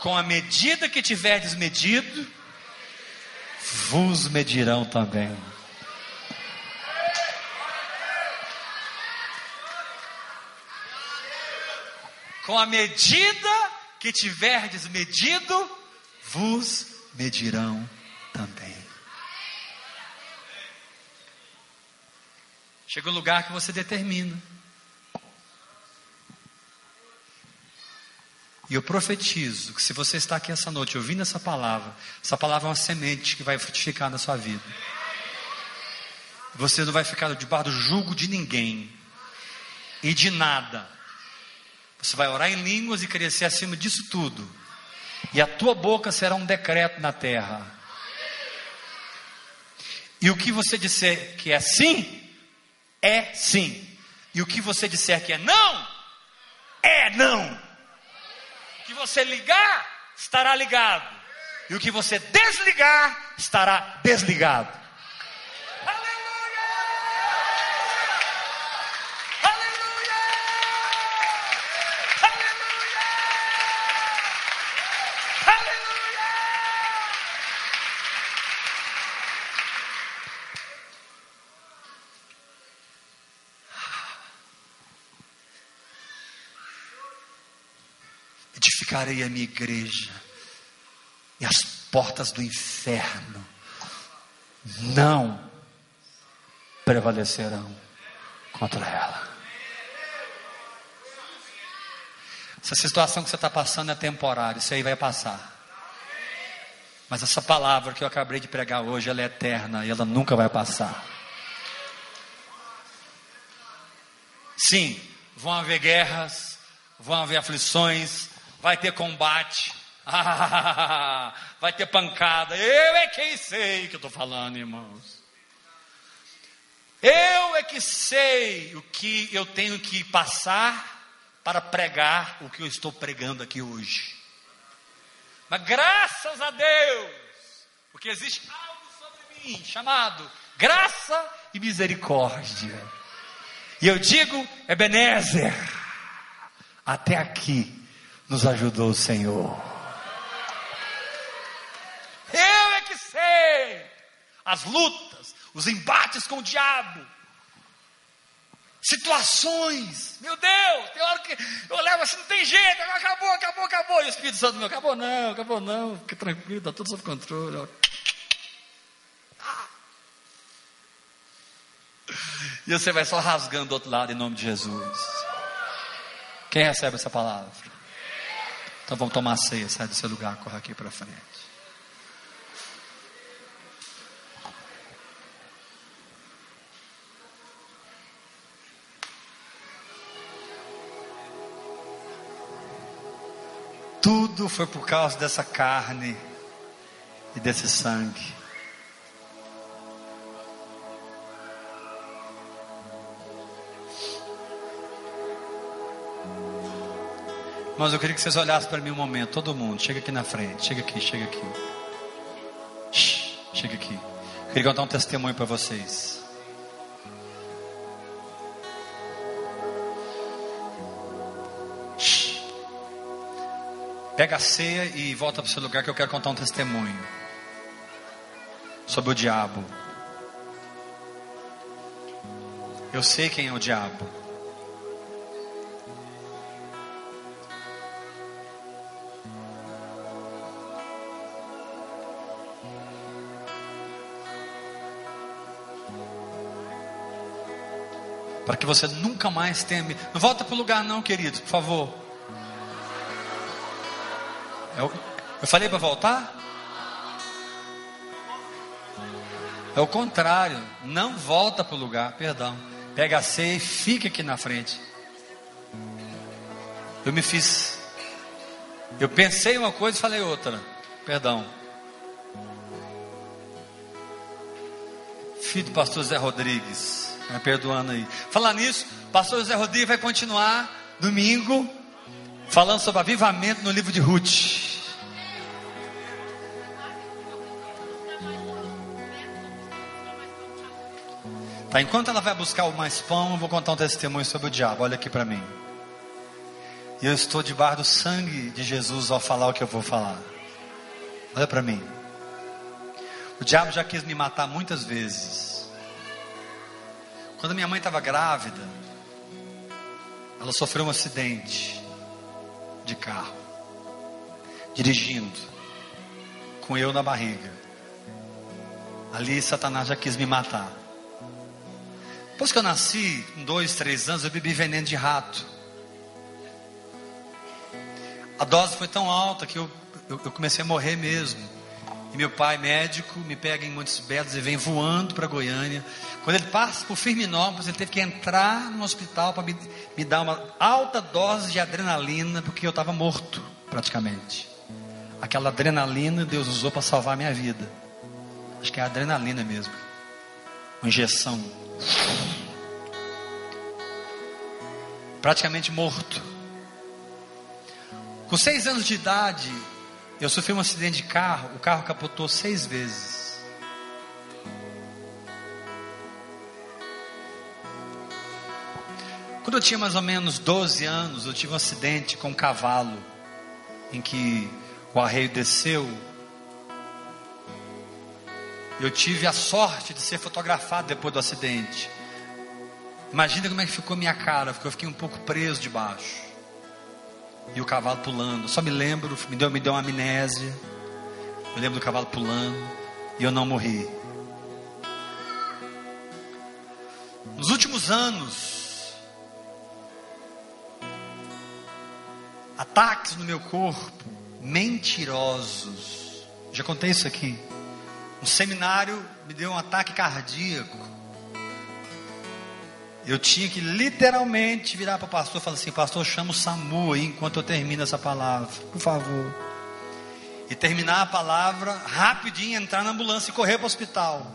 com a medida que tiverdes medido, vos medirão também. Com a medida que tiverdes medido, vos medirão Chega o lugar que você determina. E eu profetizo que se você está aqui essa noite ouvindo essa palavra, essa palavra é uma semente que vai frutificar na sua vida. Você não vai ficar debaixo do jugo de ninguém e de nada. Você vai orar em línguas e crescer acima disso tudo. E a tua boca será um decreto na terra. E o que você disser que é sim, é sim. E o que você disser que é não, é não. O que você ligar, estará ligado. E o que você desligar, estará desligado. Edificarei a minha igreja, e as portas do inferno não prevalecerão contra ela. Essa situação que você está passando é temporária, isso aí vai passar. Mas essa palavra que eu acabei de pregar hoje, ela é eterna e ela nunca vai passar. Sim, vão haver guerras, vão haver aflições, vai ter combate, vai ter pancada. Eu é quem sei que eu estou falando, irmãos. Eu é que sei o que eu tenho que passar para pregar o que eu estou pregando aqui hoje. Mas graças a Deus, porque existe algo sobre mim chamado graça e misericórdia. E eu digo, Ebenezer, até aqui nos ajudou o Senhor. Eu é que sei as lutas, os embates com o diabo, situações. Meu Deus, tem hora que eu levo assim, não tem jeito, acabou, acabou, acabou. E o Espírito Santo meu, acabou não, acabou não, fique tranquilo, está tudo sob controle. E você vai só rasgando do outro lado em nome de Jesus. Quem recebe essa palavra? Então vamos tomar ceia, sai do seu lugar, corre aqui para frente. Tudo foi por causa dessa carne e desse sangue. Mas eu queria que vocês olhassem para mim um momento, todo mundo. Chega aqui na frente, chega aqui, chega aqui. Shhh, chega aqui. Eu queria contar um testemunho para vocês. Pega a ceia e volta para o seu lugar que eu quero contar um testemunho sobre o diabo. Eu sei quem é o diabo. Para que você nunca mais tenha. Não volta para o lugar, não, querido, por favor. Eu, eu falei para voltar? É o contrário, não volta para o lugar, perdão. Pega a ceia e fica aqui na frente. Eu me fiz. Eu pensei uma coisa e falei outra. Perdão. Filho do pastor Zé Rodrigues. Me perdoando aí. Falar nisso, pastor José Rodrigues vai continuar domingo falando sobre avivamento no livro de Ruth. Tá, enquanto ela vai buscar o mais pão, eu vou contar um testemunho sobre o diabo. Olha aqui para mim. E eu estou debaixo do sangue de Jesus ao falar o que eu vou falar. Olha para mim. O diabo já quis me matar muitas vezes. Quando minha mãe estava grávida, ela sofreu um acidente. de carro, dirigindo, com eu na barriga. Ali Satanás já quis me matar. Depois que eu nasci, com dois, três anos, eu bebi veneno de rato. A dose foi tão alta que eu, eu, eu comecei a morrer mesmo. E meu pai, médico, me pega em Montes Belos e vem voando para Goiânia. Quando ele passa por Firminópolis, ele teve que entrar no hospital para me, me dar uma alta dose de adrenalina, porque eu estava morto, praticamente. Aquela adrenalina Deus usou para salvar a minha vida. Acho que é adrenalina mesmo. Uma injeção. Praticamente morto. Com seis anos de idade, eu sofri um acidente de carro. O carro capotou seis vezes. Quando eu tinha mais ou menos 12 anos, eu tive um acidente com um cavalo, em que o arreio desceu. Eu tive a sorte de ser fotografado depois do acidente. Imagina como é que ficou minha cara, porque eu fiquei um pouco preso debaixo. E o cavalo pulando. Só me lembro, me deu, me deu uma amnésia. Eu lembro do cavalo pulando. E eu não morri. Nos últimos anos, ataques no meu corpo, mentirosos. Já contei isso aqui. Um seminário me deu um ataque cardíaco. Eu tinha que literalmente virar para o pastor e falar assim: Pastor, chama o SAMU aí enquanto eu termino essa palavra, por favor. E terminar a palavra rapidinho, entrar na ambulância e correr para o hospital.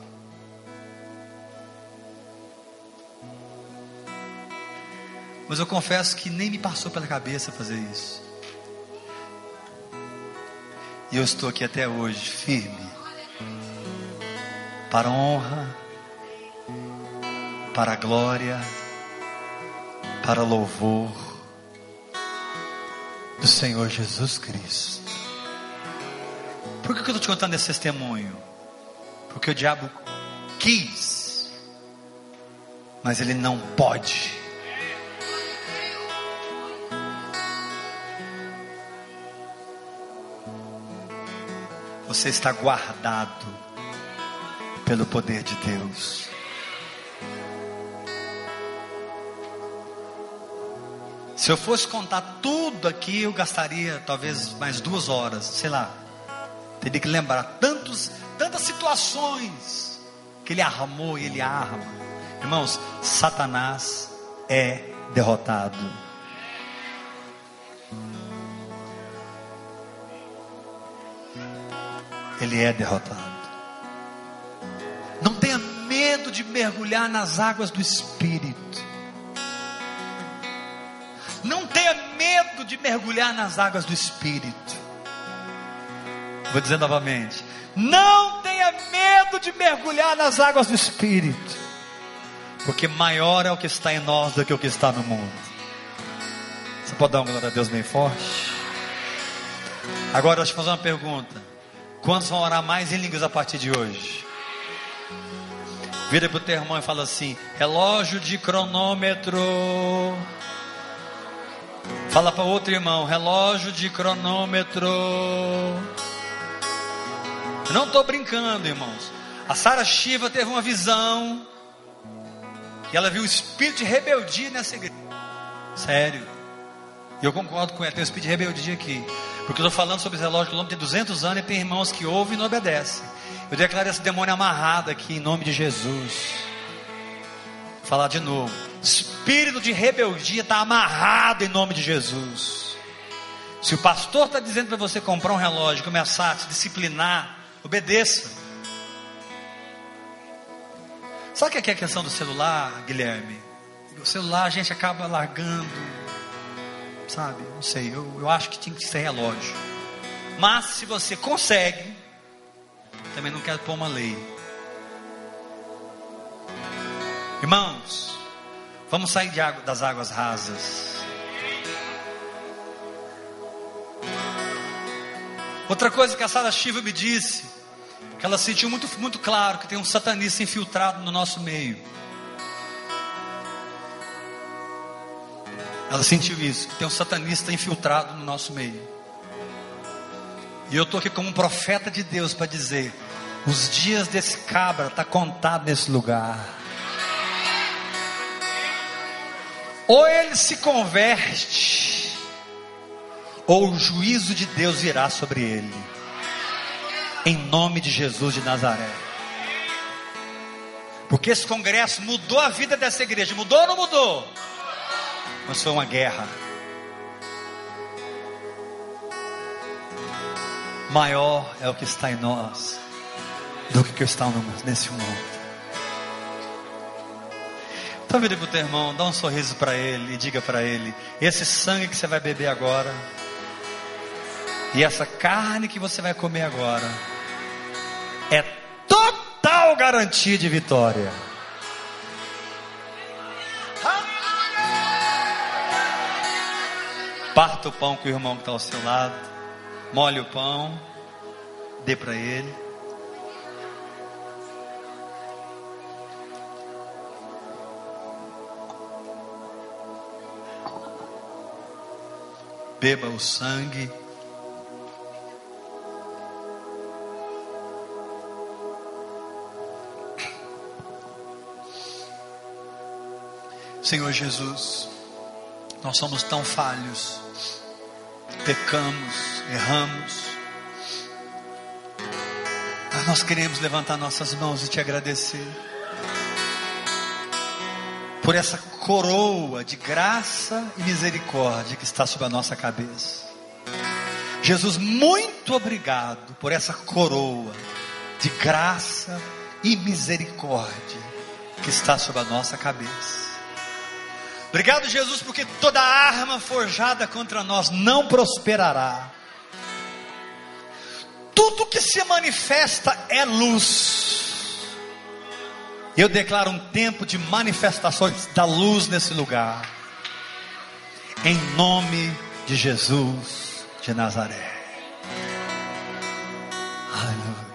Mas eu confesso que nem me passou pela cabeça fazer isso. E eu estou aqui até hoje, firme, para honra para glória, para louvor do Senhor Jesus Cristo. Por que eu estou te contando esse testemunho? Porque o diabo quis, mas ele não pode. Você está guardado pelo poder de Deus. Se eu fosse contar tudo aqui, eu gastaria talvez mais duas horas, sei lá. Teria que lembrar tantos, tantas situações que ele armou e ele arma. Irmãos, Satanás é derrotado. Ele é derrotado. Não tenha medo de mergulhar nas águas do Espírito. Medo de mergulhar nas águas do Espírito. Vou dizer novamente: não tenha medo de mergulhar nas águas do Espírito, porque maior é o que está em nós do que o que está no mundo. Você pode dar uma glória a Deus bem forte? Agora, deixa eu fazer uma pergunta: quantos vão orar mais em línguas a partir de hoje? Vira para o teu irmão e fala assim: relógio de cronômetro. Fala para outro irmão, relógio de cronômetro. Não estou brincando, irmãos. A Sara Shiva teve uma visão. E ela viu o espírito de rebeldia nessa igreja. Sério. E eu concordo com ela, tem um espírito de rebeldia aqui. Porque eu estou falando sobre esse relógio que tem 200 anos e tem irmãos que ouvem e não obedecem. Eu declaro esse demônio amarrado aqui em nome de Jesus. Falar de novo espírito de rebeldia está amarrado em nome de Jesus. Se o pastor está dizendo para você comprar um relógio, começar a se disciplinar, obedeça. Sabe o que é a questão do celular, Guilherme? O celular a gente acaba largando, sabe? Não sei, eu, eu acho que tinha que ser relógio. Mas se você consegue, também não quero pôr uma lei. Irmãos, Vamos sair água, das águas rasas. Outra coisa que a Sara Shiva me disse, que ela sentiu muito, muito claro que tem um satanista infiltrado no nosso meio. Ela sentiu isso. Tem um satanista infiltrado no nosso meio. E eu estou aqui como um profeta de Deus para dizer: os dias desse cabra está contado nesse lugar. Ou ele se converte, ou o juízo de Deus virá sobre ele. Em nome de Jesus de Nazaré. Porque esse congresso mudou a vida dessa igreja. Mudou ou não mudou? Mas foi uma guerra. Maior é o que está em nós do que o que está nesse mundo. Então vira para o teu irmão, dá um sorriso para ele e diga para ele: esse sangue que você vai beber agora, e essa carne que você vai comer agora, é total garantia de vitória. Parta o pão com o irmão que está ao seu lado, molhe o pão, dê para ele. Beba o sangue. Senhor Jesus, nós somos tão falhos, pecamos, erramos, mas nós queremos levantar nossas mãos e te agradecer por essa coroa de graça e misericórdia que está sobre a nossa cabeça. Jesus, muito obrigado por essa coroa de graça e misericórdia que está sobre a nossa cabeça. Obrigado, Jesus, porque toda arma forjada contra nós não prosperará. Tudo que se manifesta é luz. Eu declaro um tempo de manifestações da luz nesse lugar. Em nome de Jesus de Nazaré. Aleluia.